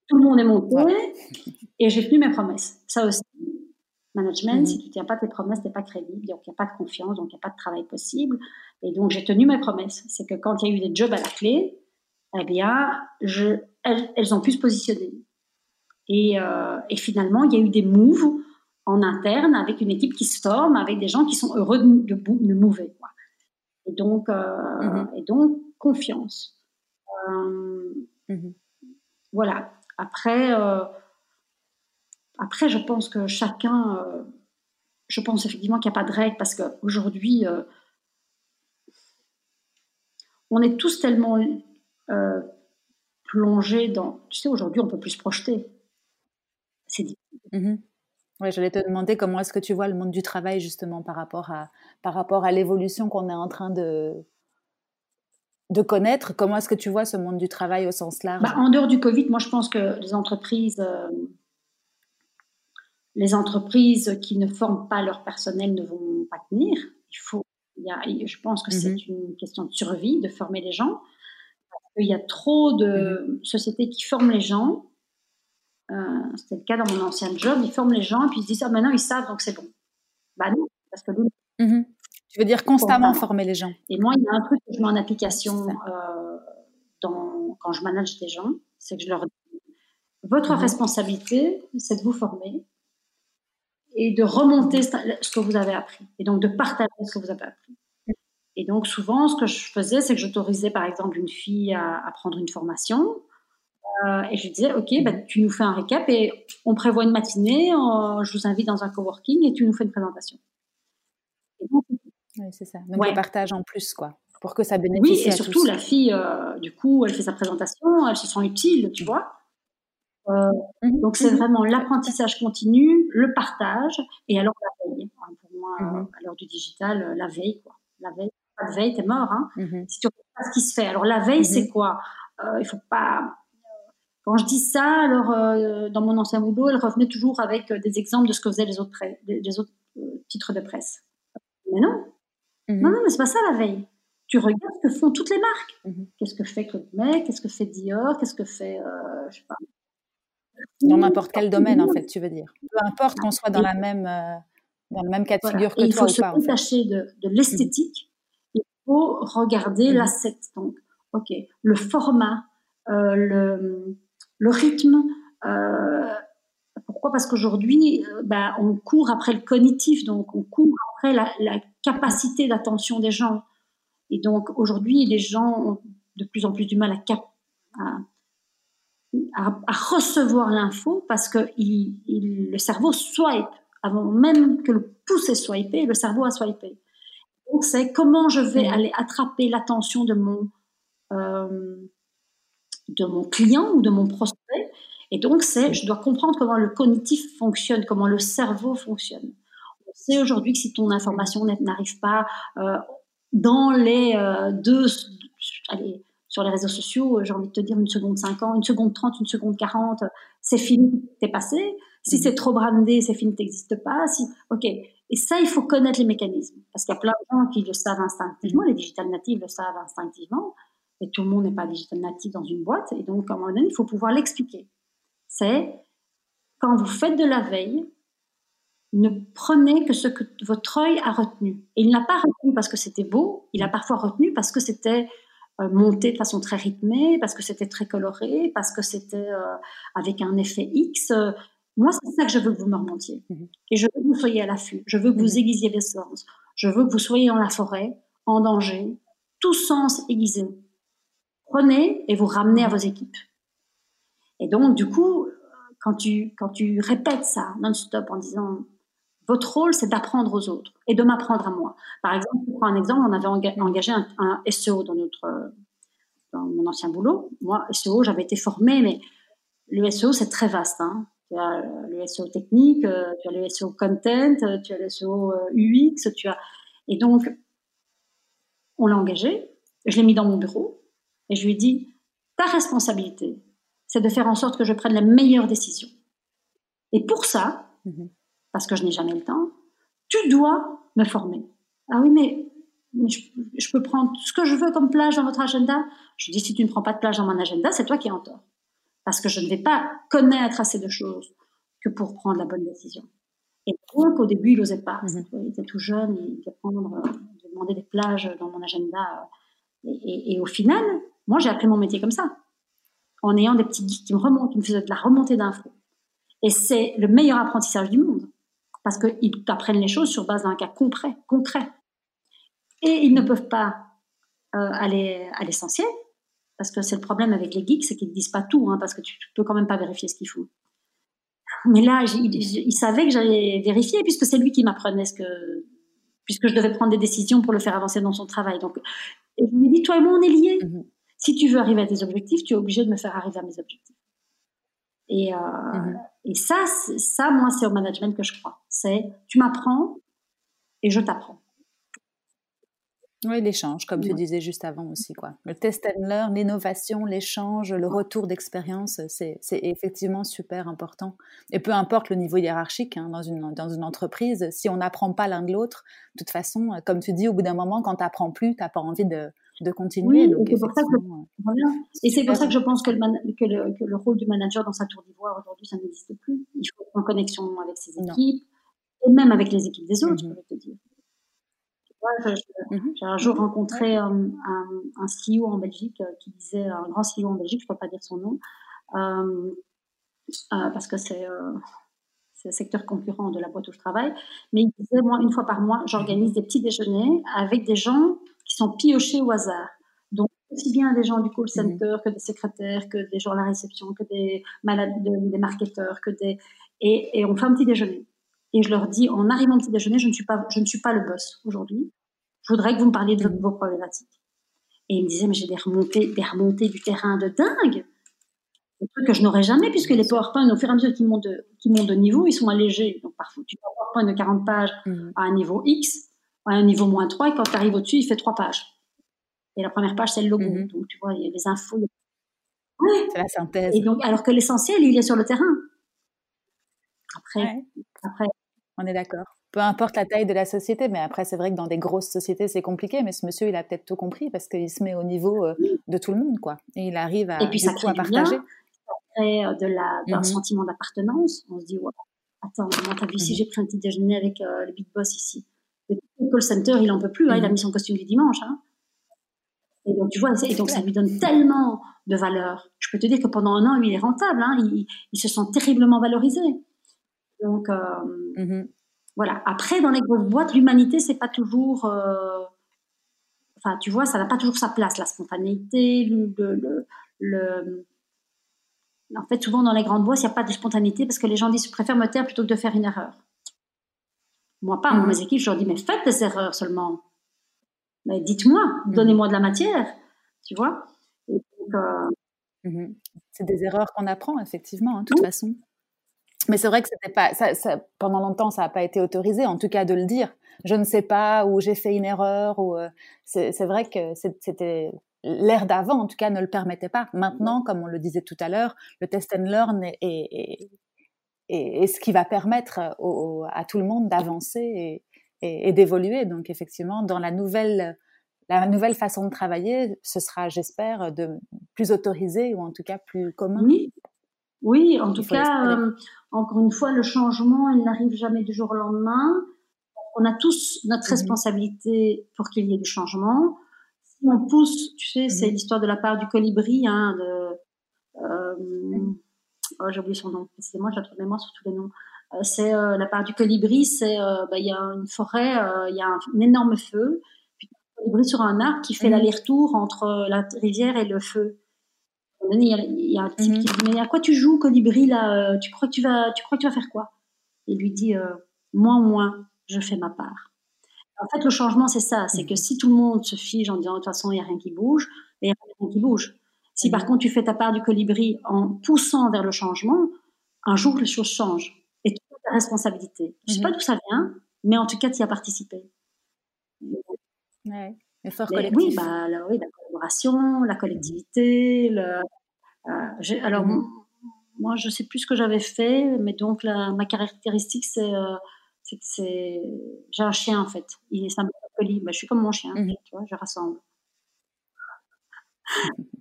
tout le monde est monté et j'ai tenu mes promesses. Ça aussi, management, mhm. si tu ne tiens pas tes promesses, tu n'es pas crédible, donc il n'y a pas de confiance, donc il n'y a pas de travail possible. Et donc j'ai tenu mes promesses. C'est que quand il y a eu des jobs à la clé, eh bien, je, elles, ont pu se positionner. Et, euh, et, finalement, il y a eu des moves en interne avec une équipe qui se forme, avec des gens qui sont heureux de, de, de mouver. Et donc, euh, mhm. et donc, confiance. Euh, mhm. Voilà. Après, après, je pense que chacun, je pense effectivement qu'il n'y a pas de règle parce qu'aujourd'hui, on est tous tellement plongés dans. Tu sais, aujourd'hui, on peut plus se projeter. C'est difficile. Mm-hmm. Oui, j'allais te demander comment est-ce que tu vois le monde du travail justement par rapport à, par rapport à l'évolution qu'on est en train de, de connaître. Comment est-ce que tu vois ce monde du travail au sens large? Bah, En dehors du Covid, moi je pense que les entreprises, euh, les entreprises qui ne forment pas leur personnel ne vont pas tenir. Il faut, il je pense que c'est mhm. une question de survie de former les gens. Il y a trop de mhm. sociétés qui forment les gens. Euh, c'était le cas dans mon ancien job. Ils forment les gens et puis ils se disent ah maintenant ils savent donc c'est bon. Bah non, parce que nous, mhm. Tu veux dire constamment former les gens. Et moi, il y a un truc que je mets en application euh, dans, quand je manage des gens, c'est que je leur dis votre mhm. responsabilité, c'est de vous former. et de remonter ce que vous avez appris et donc de partager ce que vous avez appris. Et donc souvent, ce que je faisais, c'est que j'autorisais par exemple une fille à, prendre une formation euh, et je disais, ok, bah, tu nous fais un récap et on prévoit une matinée, je vous invite dans un coworking et tu nous fais une présentation. oui, c'est ça. Donc ouais. partage en plus, quoi, pour que ça bénéficie. Oui, et surtout la fille, euh, du coup, elle fait sa présentation, elle se sent utile, tu vois. Euh, mmh donc c'est mmh vraiment l'apprentissage continu, le partage et alors la veille. Hein, pour moi, à l'heure du digital, la veille, quoi. La veille, pas de veille, t'es mort. Hein. Si tu regardes pas ce qui se fait. Alors la veille, c'est quoi? Euh, Il faut pas. Quand je dis ça, alors euh, dans mon ancien boulot, elle revenait toujours avec euh, des exemples de ce que faisaient les autres, les autres titres de presse. Mais non, non, non, mais c'est pas ça la veille. Tu regardes ce que font toutes les marques. Qu'est-ce que fait Claude May Qu'est-ce que fait Dior? Qu'est-ce que fait, je sais pas. Dans n'importe quel domaine, en fait, tu veux dire. Peu importe qu'on soit dans la même dans le même cas de figure que toi il faut se détacher de, de l'esthétique faut regarder mmh. l'asset. Donc, ok, le format, euh, le, le, rythme. Euh, pourquoi? Parce qu'aujourd'hui, euh, bah, on court après le cognitif, donc on court après la, la capacité d'attention des gens. Et donc aujourd'hui, les gens ont de plus en plus du mal à, cap à, à, recevoir l'info parce que il, il, le cerveau swipe avant même que le pouce ait swipé, le cerveau a swipé. C'est comment je vais aller attraper l'attention de mon, euh, de mon client ou de mon prospect. Et donc, c'est, je dois comprendre comment le cognitif fonctionne, comment le cerveau fonctionne. On sait aujourd'hui que si ton information n'arrive pas euh, dans les euh, deux, allez, sur les réseaux sociaux, j'ai envie de te dire une seconde 50, une seconde 30, une seconde 40, c'est fini, t'es passé. Si c'est trop brandé, c'est fini, t'existes pas. Si, ok. Et ça, il faut connaître les mécanismes. Parce qu'il y a plein de gens qui le savent instinctivement, les digital natives le savent instinctivement, et tout le monde n'est pas digital native dans une boîte. Et donc, à un moment donné, il faut pouvoir l'expliquer. C'est quand vous faites de la veille, ne prenez que ce que votre œil a retenu. Et il n'a pas retenu parce que c'était beau, il a parfois retenu parce que c'était euh, monté de façon très rythmée, parce que c'était très coloré, parce que c'était euh, avec un effet X. Moi, c'est ça que je veux que vous me remontiez. Mhm. Et je veux que vous soyez à l'affût. Je veux que vous mhm. aiguisiez les sens. Je veux que vous soyez dans la forêt, en danger, tout sens aiguisé. Prenez et vous ramenez à vos équipes. Et donc, du coup, quand tu, quand tu répètes ça non-stop en disant votre rôle, c'est d'apprendre aux autres et de m'apprendre à moi. Par exemple, pour prendre un exemple, on avait engagé un, un SEO dans notre dans mon ancien boulot. Moi, SEO, j'avais été formée, mais le SEO, c'est très vaste. Hein. Tu as le SEO technique, euh, tu as le SEO content, euh, tu as le SEO UX, tu as. Et donc, on l'a engagé, je l'ai mis dans mon bureau et je lui ai dit ta responsabilité, c'est de faire en sorte que je prenne la meilleure décision. Et pour ça, mhm. parce que je n'ai jamais le temps, tu dois me former. Ah oui, mais, je, je, peux prendre ce que je veux comme plage dans votre agenda. Je dis si tu ne prends pas de plage dans mon agenda, c'est toi qui es en tort parce que je ne vais pas connaître assez de choses que pour prendre la bonne décision. Et donc, au début, il n'osait pas. Mhm. Il était tout jeune, il devait, prendre, demander des plages dans mon agenda. Et, au final, moi, j'ai appris mon métier comme ça, en ayant des petits guides qui me remontent, qui me faisaient de la remontée d'infos. Et c'est le meilleur apprentissage du monde, parce qu'ils t'apprennent les choses sur base d'un cas concret. concret. Et ils ne peuvent pas euh, aller à l'essentiel, parce que c'est le problème avec les geeks, c'est qu'ils ne disent pas tout, hein, parce que tu peux quand même pas vérifier ce qu'ils font. Mais là, il, savait que j'allais vérifier, puisque c'est lui qui m'apprenait ce que, puisque je devais prendre des décisions pour le faire avancer dans son travail. Donc, je lui ai dit, toi et moi, on est liés. Mm-hmm. Si tu veux arriver à tes objectifs, tu es obligé de me faire arriver à mes objectifs. Et, euh, mm-hmm. et ça, ça, moi, c'est au management que je crois. C'est, tu m'apprends et je t'apprends. Oui, l'échange, comme tu disais juste avant aussi. Quoi. Le test and learn, l'innovation, l'échange, le retour d'expérience, c'est effectivement super important. Et peu importe le niveau hiérarchique hein, dans, une, dans une entreprise, si on n'apprend pas l'un de l'autre, de toute façon, comme tu dis, au bout d'un moment, quand tu n'apprends plus, tu n'as pas envie de, de continuer. Oui, et c'est pour, ça que, pour ça que je pense que le, que le, que le rôle du manager dans sa tour d'ivoire aujourd'hui, ça n'existe plus. Il faut être en connexion avec ses équipes et même avec les équipes des autres, mmh je peux te dire. Mmh j'ai un jour rencontré un, un, CEO en Belgique euh, qui disait, un grand CEO en Belgique, je ne peux pas dire son nom, euh, euh, parce que c'est c'est le secteur concurrent de la boîte où je travaille, mais il disait, moi, une fois par mois, j'organise des petits déjeuners avec des gens qui sont piochés au hasard. Donc, aussi bien des gens du call mhm. center que des secrétaires, que des gens à la réception, que des malades, des marketeurs, que des... Et, et, on fait un petit déjeuner. Et je leur dis, en arrivant au petit déjeuner, je ne suis pas, je ne suis pas le boss aujourd'hui. Je voudrais que vous me parliez de mhm. vos problématiques. Et ils me disaient, mais j'ai des remontées, des remontées du terrain de dingue. Des trucs que je n'aurais jamais, puisque les PowerPoint, au fur et à mesure qu'ils montent, de, montent de niveau, ils sont allégés. Donc, parfois, tu as un PowerPoint de 40 pages mhm. à un niveau X, à un niveau moins 3, et quand tu arrives au-dessus, il fait 3 pages. Et la première page, c'est le logo. Mhm. Donc, tu vois, il y a les infos. Oui. C'est la synthèse. Et donc, alors que l'essentiel, il est sur le terrain. Après, après. On est d'accord. Peu importe la taille de la société, mais après, c'est vrai que dans des grosses sociétés, c'est compliqué. Mais ce monsieur, il a peut-être tout compris parce qu'il se met au niveau euh, de tout le monde, quoi. Et il arrive à, et puis, ça à partager. Euh, de la, d'un mhm. sentiment d'appartenance. On se dit, attends, t'as vu, si mhm. j'ai pris un petit déjeuner avec euh, le big boss ici. Le call center, il en peut plus, hein, il a mis son costume du dimanche. Hein. Et donc, tu vois, et donc ça lui donne tellement de valeur. Je peux te dire que pendant un an, il est rentable. Hein, il, se sent terriblement valorisé. Donc, euh, mm-hmm. voilà. Après, dans les grosses boîtes, l'humanité, c'est pas toujours. Euh, enfin, tu vois, ça n'a pas toujours sa place. La spontanéité, le, le, En fait, souvent dans les grandes boîtes, il n'y a pas de spontanéité parce que les gens disent je préfère me taire plutôt que de faire une erreur. Moi, pas. Dans mm-hmm. mes équipes, je leur dis mais faites des erreurs seulement mais dites-moi, mmh. donnez-moi de la matière, tu vois? Euh, mmh c'est des erreurs qu'on apprend, effectivement, hein, de toute façon. Mais c'est vrai que pendant longtemps, ça n'a pas été autorisé, en tout cas de le dire. Je ne sais pas, ou j'ai fait une erreur, ou euh, c'est vrai que c'était l'ère d'avant, en tout cas, ne le permettait pas. Maintenant, comme on le disait tout à l'heure, le test and learn est, ce qui va permettre à tout le monde d'avancer et, et, d'évoluer. Donc effectivement, dans la nouvelle la nouvelle façon de travailler, ce sera, j'espère, de plus autorisé ou en tout cas plus commun. Oui, oui en tout cas, euh, encore une fois, le changement, il n'arrive jamais du jour au lendemain. On a tous notre mhm. responsabilité pour qu'il y ait du changement. Si on pousse, tu sais, c'est mhm. l'histoire de la part du colibri, hein, de, euh, oh, j'ai oublié son nom, c'est moi, j'ai trop de mémoire sur tous les noms. Euh, c'est euh, la part du colibri, c'est euh, bah, il y a une forêt, il y a un, énorme feu, puis un colibri sur un arbre qui fait mhm. l'aller-retour entre la rivière et le feu. Il y, a, un type mhm. qui dit mais à quoi tu joues colibri là Tu crois que tu vas tu crois que tu vas faire quoi? Il lui dit moins moins, je fais ma part. En fait, le changement, c'est ça. C'est que mhm. si tout le monde se fige en disant de toute façon, il n'y a rien qui bouge, il n'y a rien qui bouge. Si par contre, tu fais ta part du colibri en poussant vers le changement, un jour, les choses changent responsabilité. Je ne sais pas mhm. d'où ça vient, mais en tout cas, tu y as participé. Ouais, effort collectif. Oui, bah, la, oui, la la collectivité. Le, euh, alors, mhm. moi, je ne sais plus ce que j'avais fait, mais donc la, ma caractéristique, c'est euh, que j'ai un chien en fait. Il est poli. Bah, je suis comme mon chien, mhm. tu vois, je rassemble.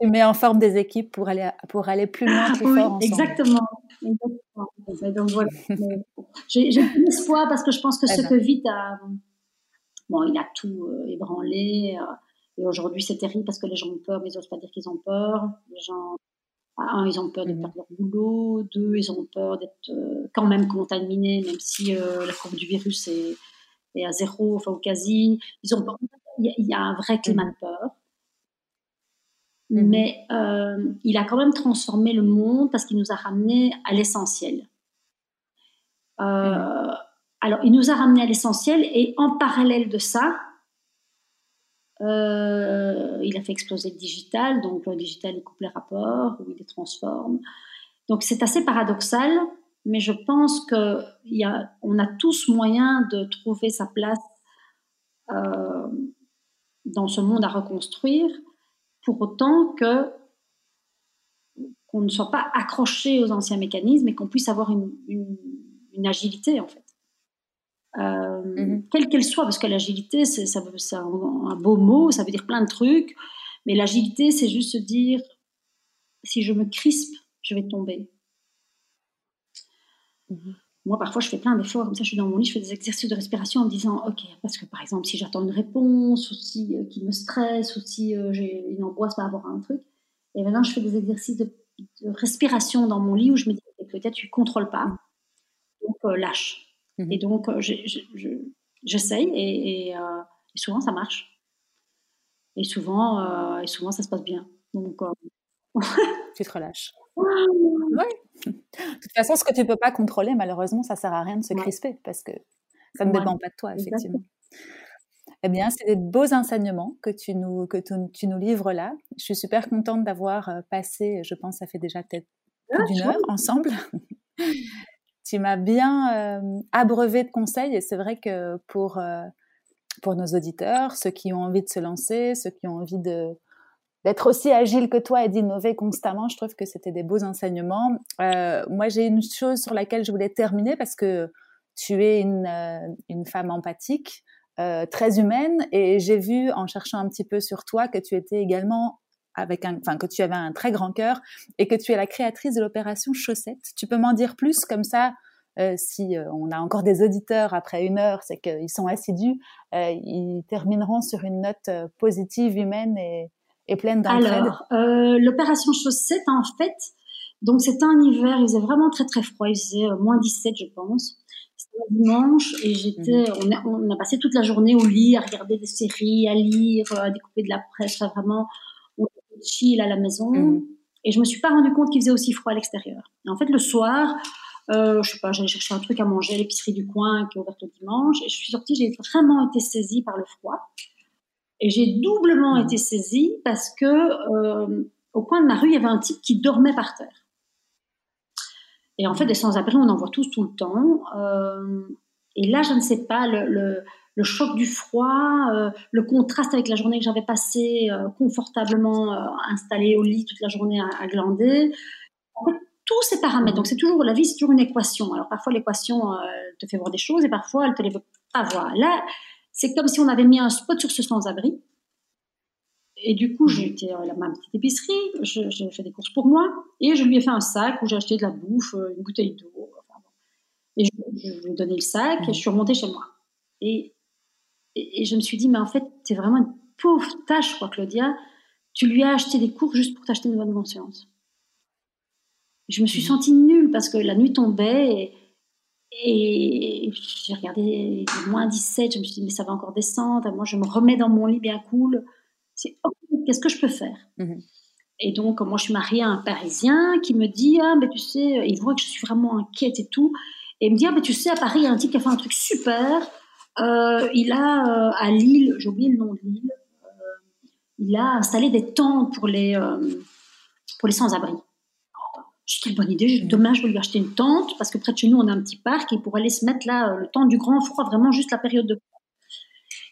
Tu mets en forme des équipes pour aller, pour aller plus loin, plus fort ensemble. Exactement. Donc voilà. J'ai de l'espoir parce que je pense que ce Covid a, bon, il a tout euh, ébranlé. Euh, et aujourd'hui, c'est terrible parce que les gens ont peur, mais ils n'osent pas dire qu'ils ont peur. Les gens, un, ils ont peur de mhm. perdre leur boulot. Deux, ils ont peur d'être euh, quand même contaminés, même si la courbe du virus est, est, à zéro, enfin au quasi. Ils ont Il y, a un vrai climat mhm. de peur. Mhm. Mais euh, il a quand même transformé le monde parce qu'il nous a ramené à l'essentiel. Euh. Alors, il nous a ramené à l'essentiel et en parallèle de ça, euh, il a fait exploser le digital. Donc, le digital, il coupe les rapports ou il les transforme. Donc, c'est assez paradoxal, mais je pense qu'on a, a tous moyen de trouver sa place dans ce monde à reconstruire pour autant que qu'on ne soit pas accroché aux anciens mécanismes et qu'on puisse avoir une, une, agilité en fait. Euh, mhm. Quelle qu'elle soit, parce que l'agilité, c'est, un, beau mot, ça veut dire plein de trucs, mais l'agilité, c'est juste se dire, si je me crispe, je vais tomber. Mhm. Moi, parfois, je fais plein d'efforts, comme ça, je suis dans mon lit, je fais des exercices de respiration en me disant, OK, parce que par exemple, si j'attends une réponse, ou si euh, qui me stresse, ou si euh, j'ai une angoisse par rapport à un truc, et maintenant, je fais des exercices de, respiration dans mon lit où je me dis, Claudia, tu contrôles pas. Donc, lâche. Mm-hmm. Et donc, j'essaye et, et, souvent, ça marche. Et souvent, et souvent, ça se passe bien. Donc, tu te relâches. Oui. De toute façon, ce que tu peux pas contrôler, malheureusement, ça sert à rien de se crisper parce que ça ne dépend pas de toi, effectivement. Eh bien, c'est des beaux enseignements que tu nous, que tu, nous livres là. Je suis super contente d'avoir euh, passé, je pense, ça fait déjà peut-être plus ah, d'une heure ensemble. tu m'as bien euh, abreuvé de conseils et c'est vrai que pour, euh, pour nos auditeurs, ceux qui ont envie de se lancer, ceux qui ont envie d'être aussi agile que toi et d'innover constamment. Je trouve que c'était des beaux enseignements. Euh, moi, j'ai une chose sur laquelle je voulais terminer parce que tu es une, euh, une femme empathique, très humaine, et j'ai vu en cherchant un petit peu sur toi que tu étais également avec un, enfin que tu avais un très grand cœur et que tu es la créatrice de l'opération Chaussette. Tu peux m'en dire plus comme ça euh, si euh, on a encore des auditeurs après une heure, c'est qu'ils sont assidus, euh, ils termineront sur une note positive, humaine et, et pleine d'entraide Alors, l'opération chaussette, en fait, donc c'était un hiver, il faisait vraiment très très froid, il faisait moins 17 je pense. C'était un dimanche et j'étais, mhm. on, a, on, a, passé toute la journée au lit à regarder des séries, à lire, à découper de la presse, vraiment, on était chill à la maison. Mhm. Et je me suis pas rendu compte qu'il faisait aussi froid à l'extérieur. En fait, le soir, euh, je sais pas, j'allais chercher un truc à manger à l'épicerie du coin qui est ouverte le dimanche et je suis sortie, j'ai vraiment été saisie par le froid. Et j'ai doublement été saisie parce que euh, au coin de ma rue, il y avait un type qui dormait par terre. Et en fait, des sans-abri, on en voit tous tout le temps. Euh, et là, je ne sais pas, le, le, choc du froid, euh, le contraste avec la journée que j'avais passée confortablement installée au lit toute la journée à, glander. En fait, tous ces paramètres. Donc, c'est toujours, la vie, c'est toujours une équation. Alors, parfois, l'équation te fait voir des choses et parfois, elle te les veut pas voir. Là, c'est comme si on avait mis un spot sur ce sans-abri. Et du coup, j'ai été à ma petite épicerie, j'ai fait des courses pour moi, et je lui ai fait un sac où j'ai acheté de la bouffe, euh, une bouteille d'eau. et je, lui ai donné le sac, et je suis remontée chez moi. Et, et, je me suis dit, mais en fait, t'es vraiment une pauvre tâche, quoi, Claudia. Tu lui as acheté des cours juste pour t'acheter une bonne conscience. Je me suis mmh. sentie nulle parce que la nuit tombait et, et j'ai regardé moins 17, je me suis dit, mais ça va encore descendre. Moi, je me remets dans mon lit bien cool. C'est qu'est-ce que je peux faire? Mhm. Et donc, moi, je suis mariée à un Parisien qui me dit, ah, mais tu sais, il voit que je suis vraiment inquiète et tout. Et il me dit, ah, mais tu sais, à Paris, il y a un type qui a fait un truc super. Euh, il a, euh, à Lille, j'ai oublié le nom de Lille, euh, il a installé des tentes pour les, pour les sans-abri. J'ai quelle bonne idée, demain je vais lui acheter une tente, parce que près de chez nous on a un petit parc, et pour aller se mettre là, le temps du grand froid, vraiment juste la période de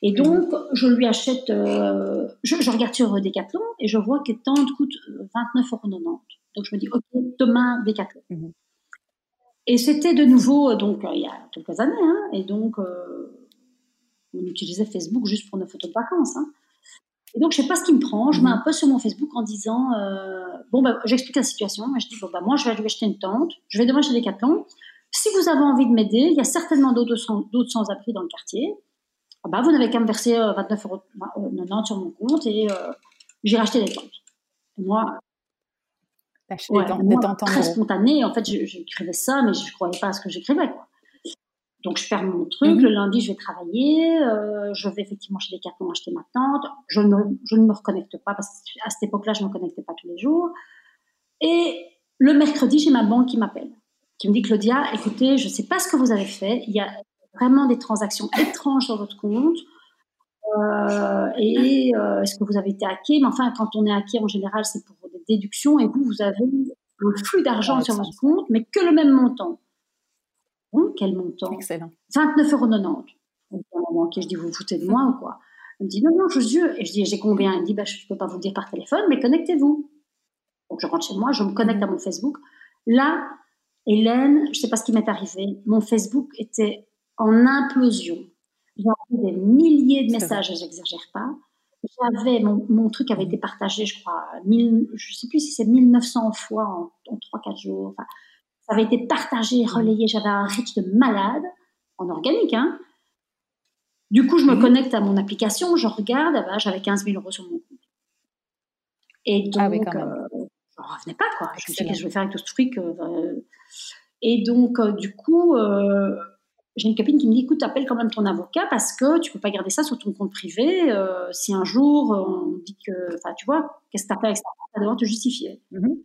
Et donc, je lui achète, euh, je, regarde sur Decathlon, et je vois que les tentes coûtent 29,90 euros. Donc je me dis, ok, demain Decathlon. Mhm. Et c'était de nouveau, donc il y a quelques années, hein, et donc on utilisait Facebook juste pour nos photos de vacances. Hein. Et donc, je sais pas ce qui me prend. Je mets un post sur mon Facebook en disant euh, bon, bah, j'explique la situation. Je dis bon, bah, moi, je vais aller acheter une tente. Je vais demain chez Decathlon. Si vous avez envie de m'aider, il y a certainement d'autres sans-abri dans le quartier. Ah bah, vous n'avez qu'à me verser 29 euh, euros euh, sur mon compte et euh, j'irai acheter des tentes. Et moi, ouais, des tentes très spontané. En fait, j'écrivais ça, mais je ne croyais pas à ce que j'écrivais. Donc je ferme mon truc, mhm. le lundi je vais travailler, euh, je vais effectivement chez Decathlon acheter ma tente, je ne, je ne me reconnecte pas parce qu'à cette époque-là je ne me connectais pas tous les jours. Et le mercredi j'ai ma banque qui m'appelle, qui me dit Claudia, écoutez, je ne sais pas ce que vous avez fait, il y a vraiment des transactions étranges sur votre compte. Euh, et euh, est-ce que vous avez été hacké Mais enfin, quand on est hacké, en général, c'est pour des déductions. Et vous, vous avez un flux d'argent sur votre compte, mais que le même montant quel montant Excellent. 29,90 euros. Donc, je dis, vous vous foutez de moi ou quoi? Il me dit, non, non, je jure. Et je dis, j'ai combien? Il me dit, bah, je ne peux pas vous dire par téléphone, mais connectez-vous. Donc, je rentre chez moi, je me connecte à mon Facebook. Là, Hélène, je ne sais pas ce qui m'est arrivé, mon Facebook était en implosion. J'avais des milliers de messages, je n'exagère pas. J'avais, mon, mon, truc avait été partagé, je crois, je ne sais plus si c'est 1900 fois en, en 3-4 jours. Enfin, avait été partagé, relayé. J'avais un reach de malade, en organique. Hein. Du coup, je me mhm. connecte à mon application, je regarde, ah bah, j'avais 15 000 euros sur mon compte. Et donc, ah euh, je on revenait pas, quoi. Je me suis dit, qu'est-ce que je vais faire avec tout ce fric Et donc, du coup, j'ai une copine qui me dit écoute, appelle quand même ton avocat parce que tu peux pas garder ça sur ton compte privé. Euh, si un jour euh, on dit que, enfin, tu vois, qu'est-ce que tu as fait avec ça? Tu vas devoir te justifier. Mm-hmm.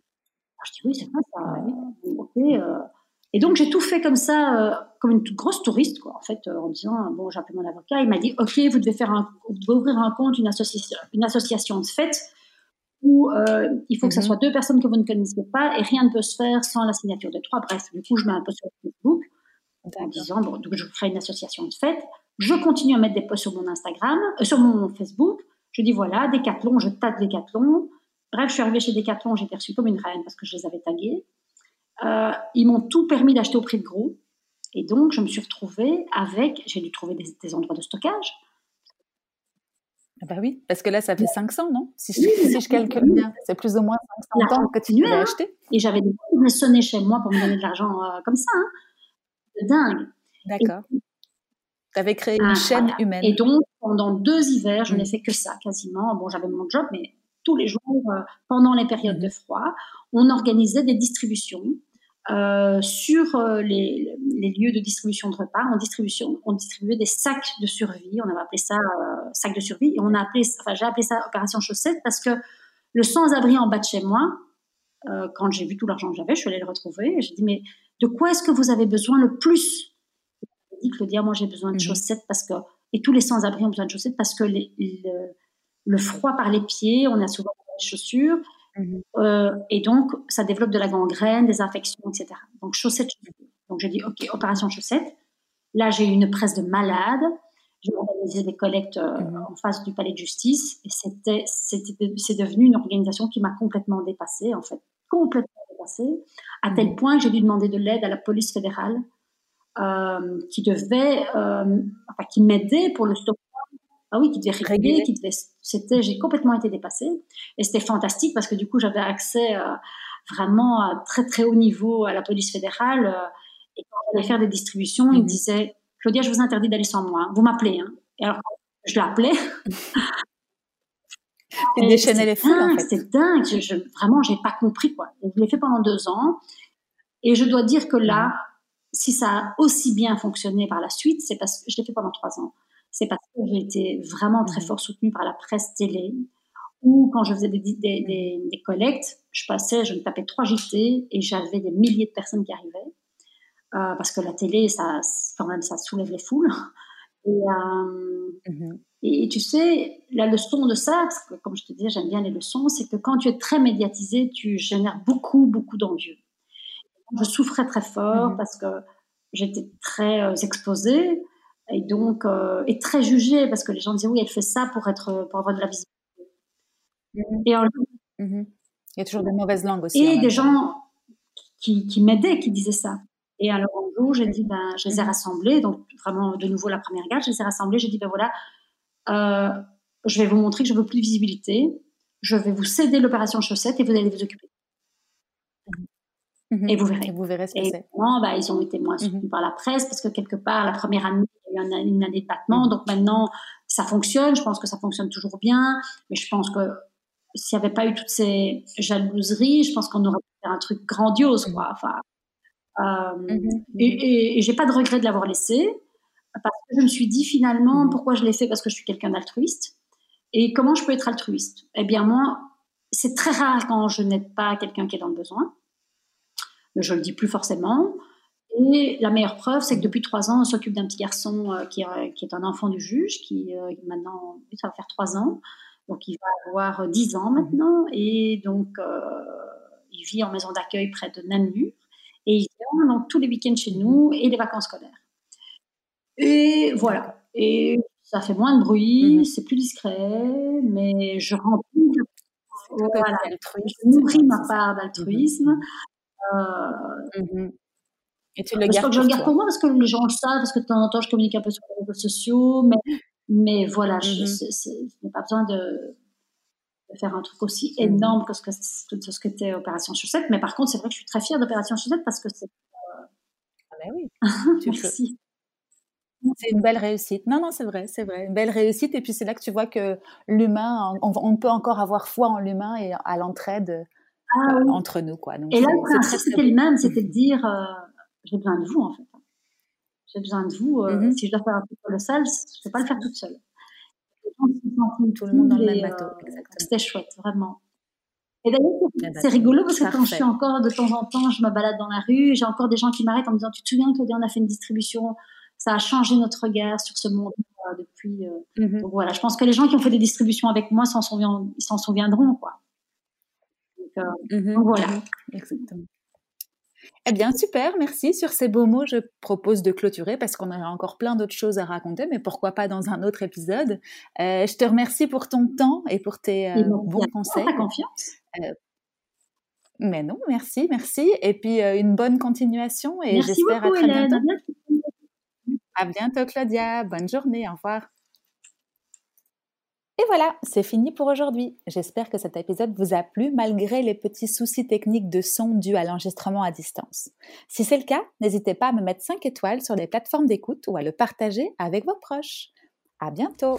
Je dis oui, c'est vrai ça. Ok. Euh. Et donc j'ai tout fait comme ça, comme une grosse touriste, quoi, en fait, en disant bon, j'ai appelé mon avocat. Il m'a dit ok, vous devez faire un, vous devez ouvrir un compte, une association, une association de fait où il faut que ce mm-hmm. soit deux personnes que vous ne connaissez pas et rien ne peut se faire sans la signature de trois. Bref, du coup, je mets un peu sur Facebook en disant bon, donc je crée une association de fête. Je continue à mettre des posts sur mon Instagram, euh, sur mon Facebook. Je dis voilà, Decathlon, je tâte Decathlon. Bref, je suis arrivée chez Decathlon, j'ai perçu comme une reine parce que je les avais tagués. Euh, ils m'ont tout permis d'acheter au prix de gros. Et donc, je me suis retrouvée avec, j'ai dû trouver des, endroits de stockage. Ah bah oui, parce que là, ça fait 500, non? Si je, si je, calcule bien, c'est plus ou moins 500 ans que tu l'as hein. acheté. Et j'avais des gens qui sonner chez moi pour me donner de l'argent euh, comme ça. Hein dingue. D'accord. Tu avais créé une ah, chaîne humaine. Et donc, pendant deux hivers, je n'ai fait que ça, quasiment. Bon, j'avais mon job, mais tous les jours, euh, pendant les périodes de froid, on organisait des distributions euh, sur euh, les, lieux de distribution de repas. On, distribution, on distribuait des sacs de survie. On avait appelé ça sac de survie. Et on a appelé, enfin, j'ai appelé ça opération chaussette parce que le sans-abri en bas de chez moi, quand j'ai vu tout l'argent que j'avais, je suis allée le retrouver et j'ai dit, mais de quoi est-ce que vous avez besoin le plus? Je dit, Claudia, moi j'ai besoin de mhm. chaussettes parce que, et tous les sans-abri ont besoin de chaussettes parce que le, froid par les pieds, on a souvent des chaussures, mhm. euh, et donc ça développe de la gangrène, des infections, etc. Donc chaussettes, Donc j'ai dit, ok, opération chaussettes. Là, j'ai eu une presse de malade. J'ai organisé des collectes euh, mhm. en face du palais de justice et c'était, c'est devenu une organisation qui m'a complètement dépassée, en fait, complètement à tel mm. point que j'ai dû demander de l'aide à la police fédérale, euh, qui devait, enfin, qui m'aidait pour le stockage. Ah oui, qui devait réguler, qui devait. C'était, j'ai complètement été dépassée, et c'était fantastique parce que du coup, j'avais accès euh, vraiment à très très haut niveau à la police fédérale. et quand j'allais faire des distributions, ils me mm. disaient Claudia, je vous interdis d'aller sans moi. Vous m'appelez. Hein. Et alors, je l'appelais. Déchaînais les foules, en fait. C'est dingue. Je, je, vraiment, j'ai pas compris, quoi. je l'ai fait pendant deux ans. Et je dois dire que là, si ça a aussi bien fonctionné par la suite, c'est parce que je l'ai fait pendant trois ans. C'est parce que j'ai été vraiment très fort soutenue par la presse télé. Ou quand je faisais des, des, des, collectes, je passais, je me tapais trois JT et j'avais des milliers de personnes qui arrivaient. Euh, parce que la télé, ça, quand même, ça soulève les foules. Et, euh, mmh et, tu sais, la leçon de ça, parce que comme je te disais, j'aime bien les leçons, c'est que quand tu es très médiatisé, tu génères beaucoup, beaucoup d'envieux. Je souffrais très fort mmh parce que j'étais très euh, exposée et donc euh, et très jugée parce que les gens disaient oui, elle fait ça pour être pour avoir de la visibilité. Mmh et Il y a toujours des mauvaises langues aussi. Et des gens qui, qui m'aidaient, qui disaient ça. Et alors un jour, j'ai dit, ben, je les ai rassemblés, donc vraiment de nouveau la première garde, je les ai rassemblés, j'ai dit, ben voilà, euh, je vais vous montrer que je veux plus de visibilité, je vais vous céder l'opération chaussette et vous allez vous occuper. Mhm. Et vous verrez. Et vous verrez ce que c'est. bah, ils ont été moins soutenus par la presse parce que quelque part, la première année, il y a eu une année de battement. Donc maintenant, ça fonctionne. Je pense que ça fonctionne toujours bien. Mais je pense que s'il n'y avait pas eu toutes ces jalouseries, je pense qu'on aurait fait un truc grandiose. Quoi. Enfin, euh, mhm. Et, et, j'ai pas de regret de l'avoir laissé parce que je me suis dit finalement mhm. pourquoi je l'ai fait? Parce que je suis quelqu'un d'altruiste et comment je peux être altruiste? Eh bien moi, c'est très rare quand je n'aide pas quelqu'un qui est dans le besoin. Mais je le dis plus forcément. Et la meilleure preuve, c'est que depuis trois ans, on s'occupe d'un petit garçon euh, qui, qui, est un enfant du juge, qui euh, maintenant, ça va faire trois ans, donc il va avoir dix ans maintenant, et donc il vit en maison d'accueil près de Namur. Et il vient donc tous les week-ends chez nous et les vacances scolaires. Et voilà. Et ça fait moins de bruit, mhm. c'est plus discret, mais je remplis. Voilà. Je nourris ma part d'altruisme. Mhm. Euh, mhm. Et tu le gardes Je le garde pour moi parce que les gens le savent, parce que de temps en temps je communique un peu sur les réseaux sociaux, mais, mais voilà, je, n'ai pas besoin de, faire un truc aussi mmh. énorme que ce que, ce qu'était Opération Chaussette. Mais par contre, c'est vrai que je suis très fière d'Opération Chaussette parce que c'est. Euh, ah ben oui. Merci. C'est une belle réussite. Non, non, c'est vrai, c'est vrai. Une belle réussite. Et puis c'est là que tu vois que l'humain, on, peut encore avoir foi en l'humain et à l'entraide ah entre nous. Quoi. et là, le principe, c'était le même, c'était de dire, j'ai besoin de vous, en fait. J'ai besoin de vous. Mm-hmm. Si je dois faire un truc le seul, je ne peux pas le faire toute seule. Tout le monde dans le même bateau. C'était chouette, vraiment. Et d'ailleurs, c'est rigolo parce que quand je suis encore de temps en temps, je me balade dans la rue, j'ai encore des gens qui m'arrêtent en me disant Tu te souviens, Claudia, on a fait une distribution, ça a changé notre regard sur ce monde euh, depuis. Euh, mm-hmm. Donc voilà, je pense que les gens qui ont fait des distributions avec moi s'en ils s'en souviendront, quoi. Donc, euh, mm-hmm. voilà. Exactement. Eh bien, super, merci. Sur ces beaux mots, je propose de clôturer parce qu'on aurait encore plein d'autres choses à raconter, mais pourquoi pas dans un autre épisode. je te remercie pour ton temps et pour tes bons conseils. Ta confiance. mais non, merci, merci. Et puis, une bonne continuation et j'espère à très bientôt. À bientôt, Claudia. Bonne journée. Au revoir. Et voilà, c'est fini pour aujourd'hui. J'espère que cet épisode vous a plu malgré les petits soucis techniques de son dus à l'enregistrement à distance. Si c'est le cas, n'hésitez pas à me mettre 5 étoiles sur les plateformes d'écoute ou à le partager avec vos proches. À bientôt!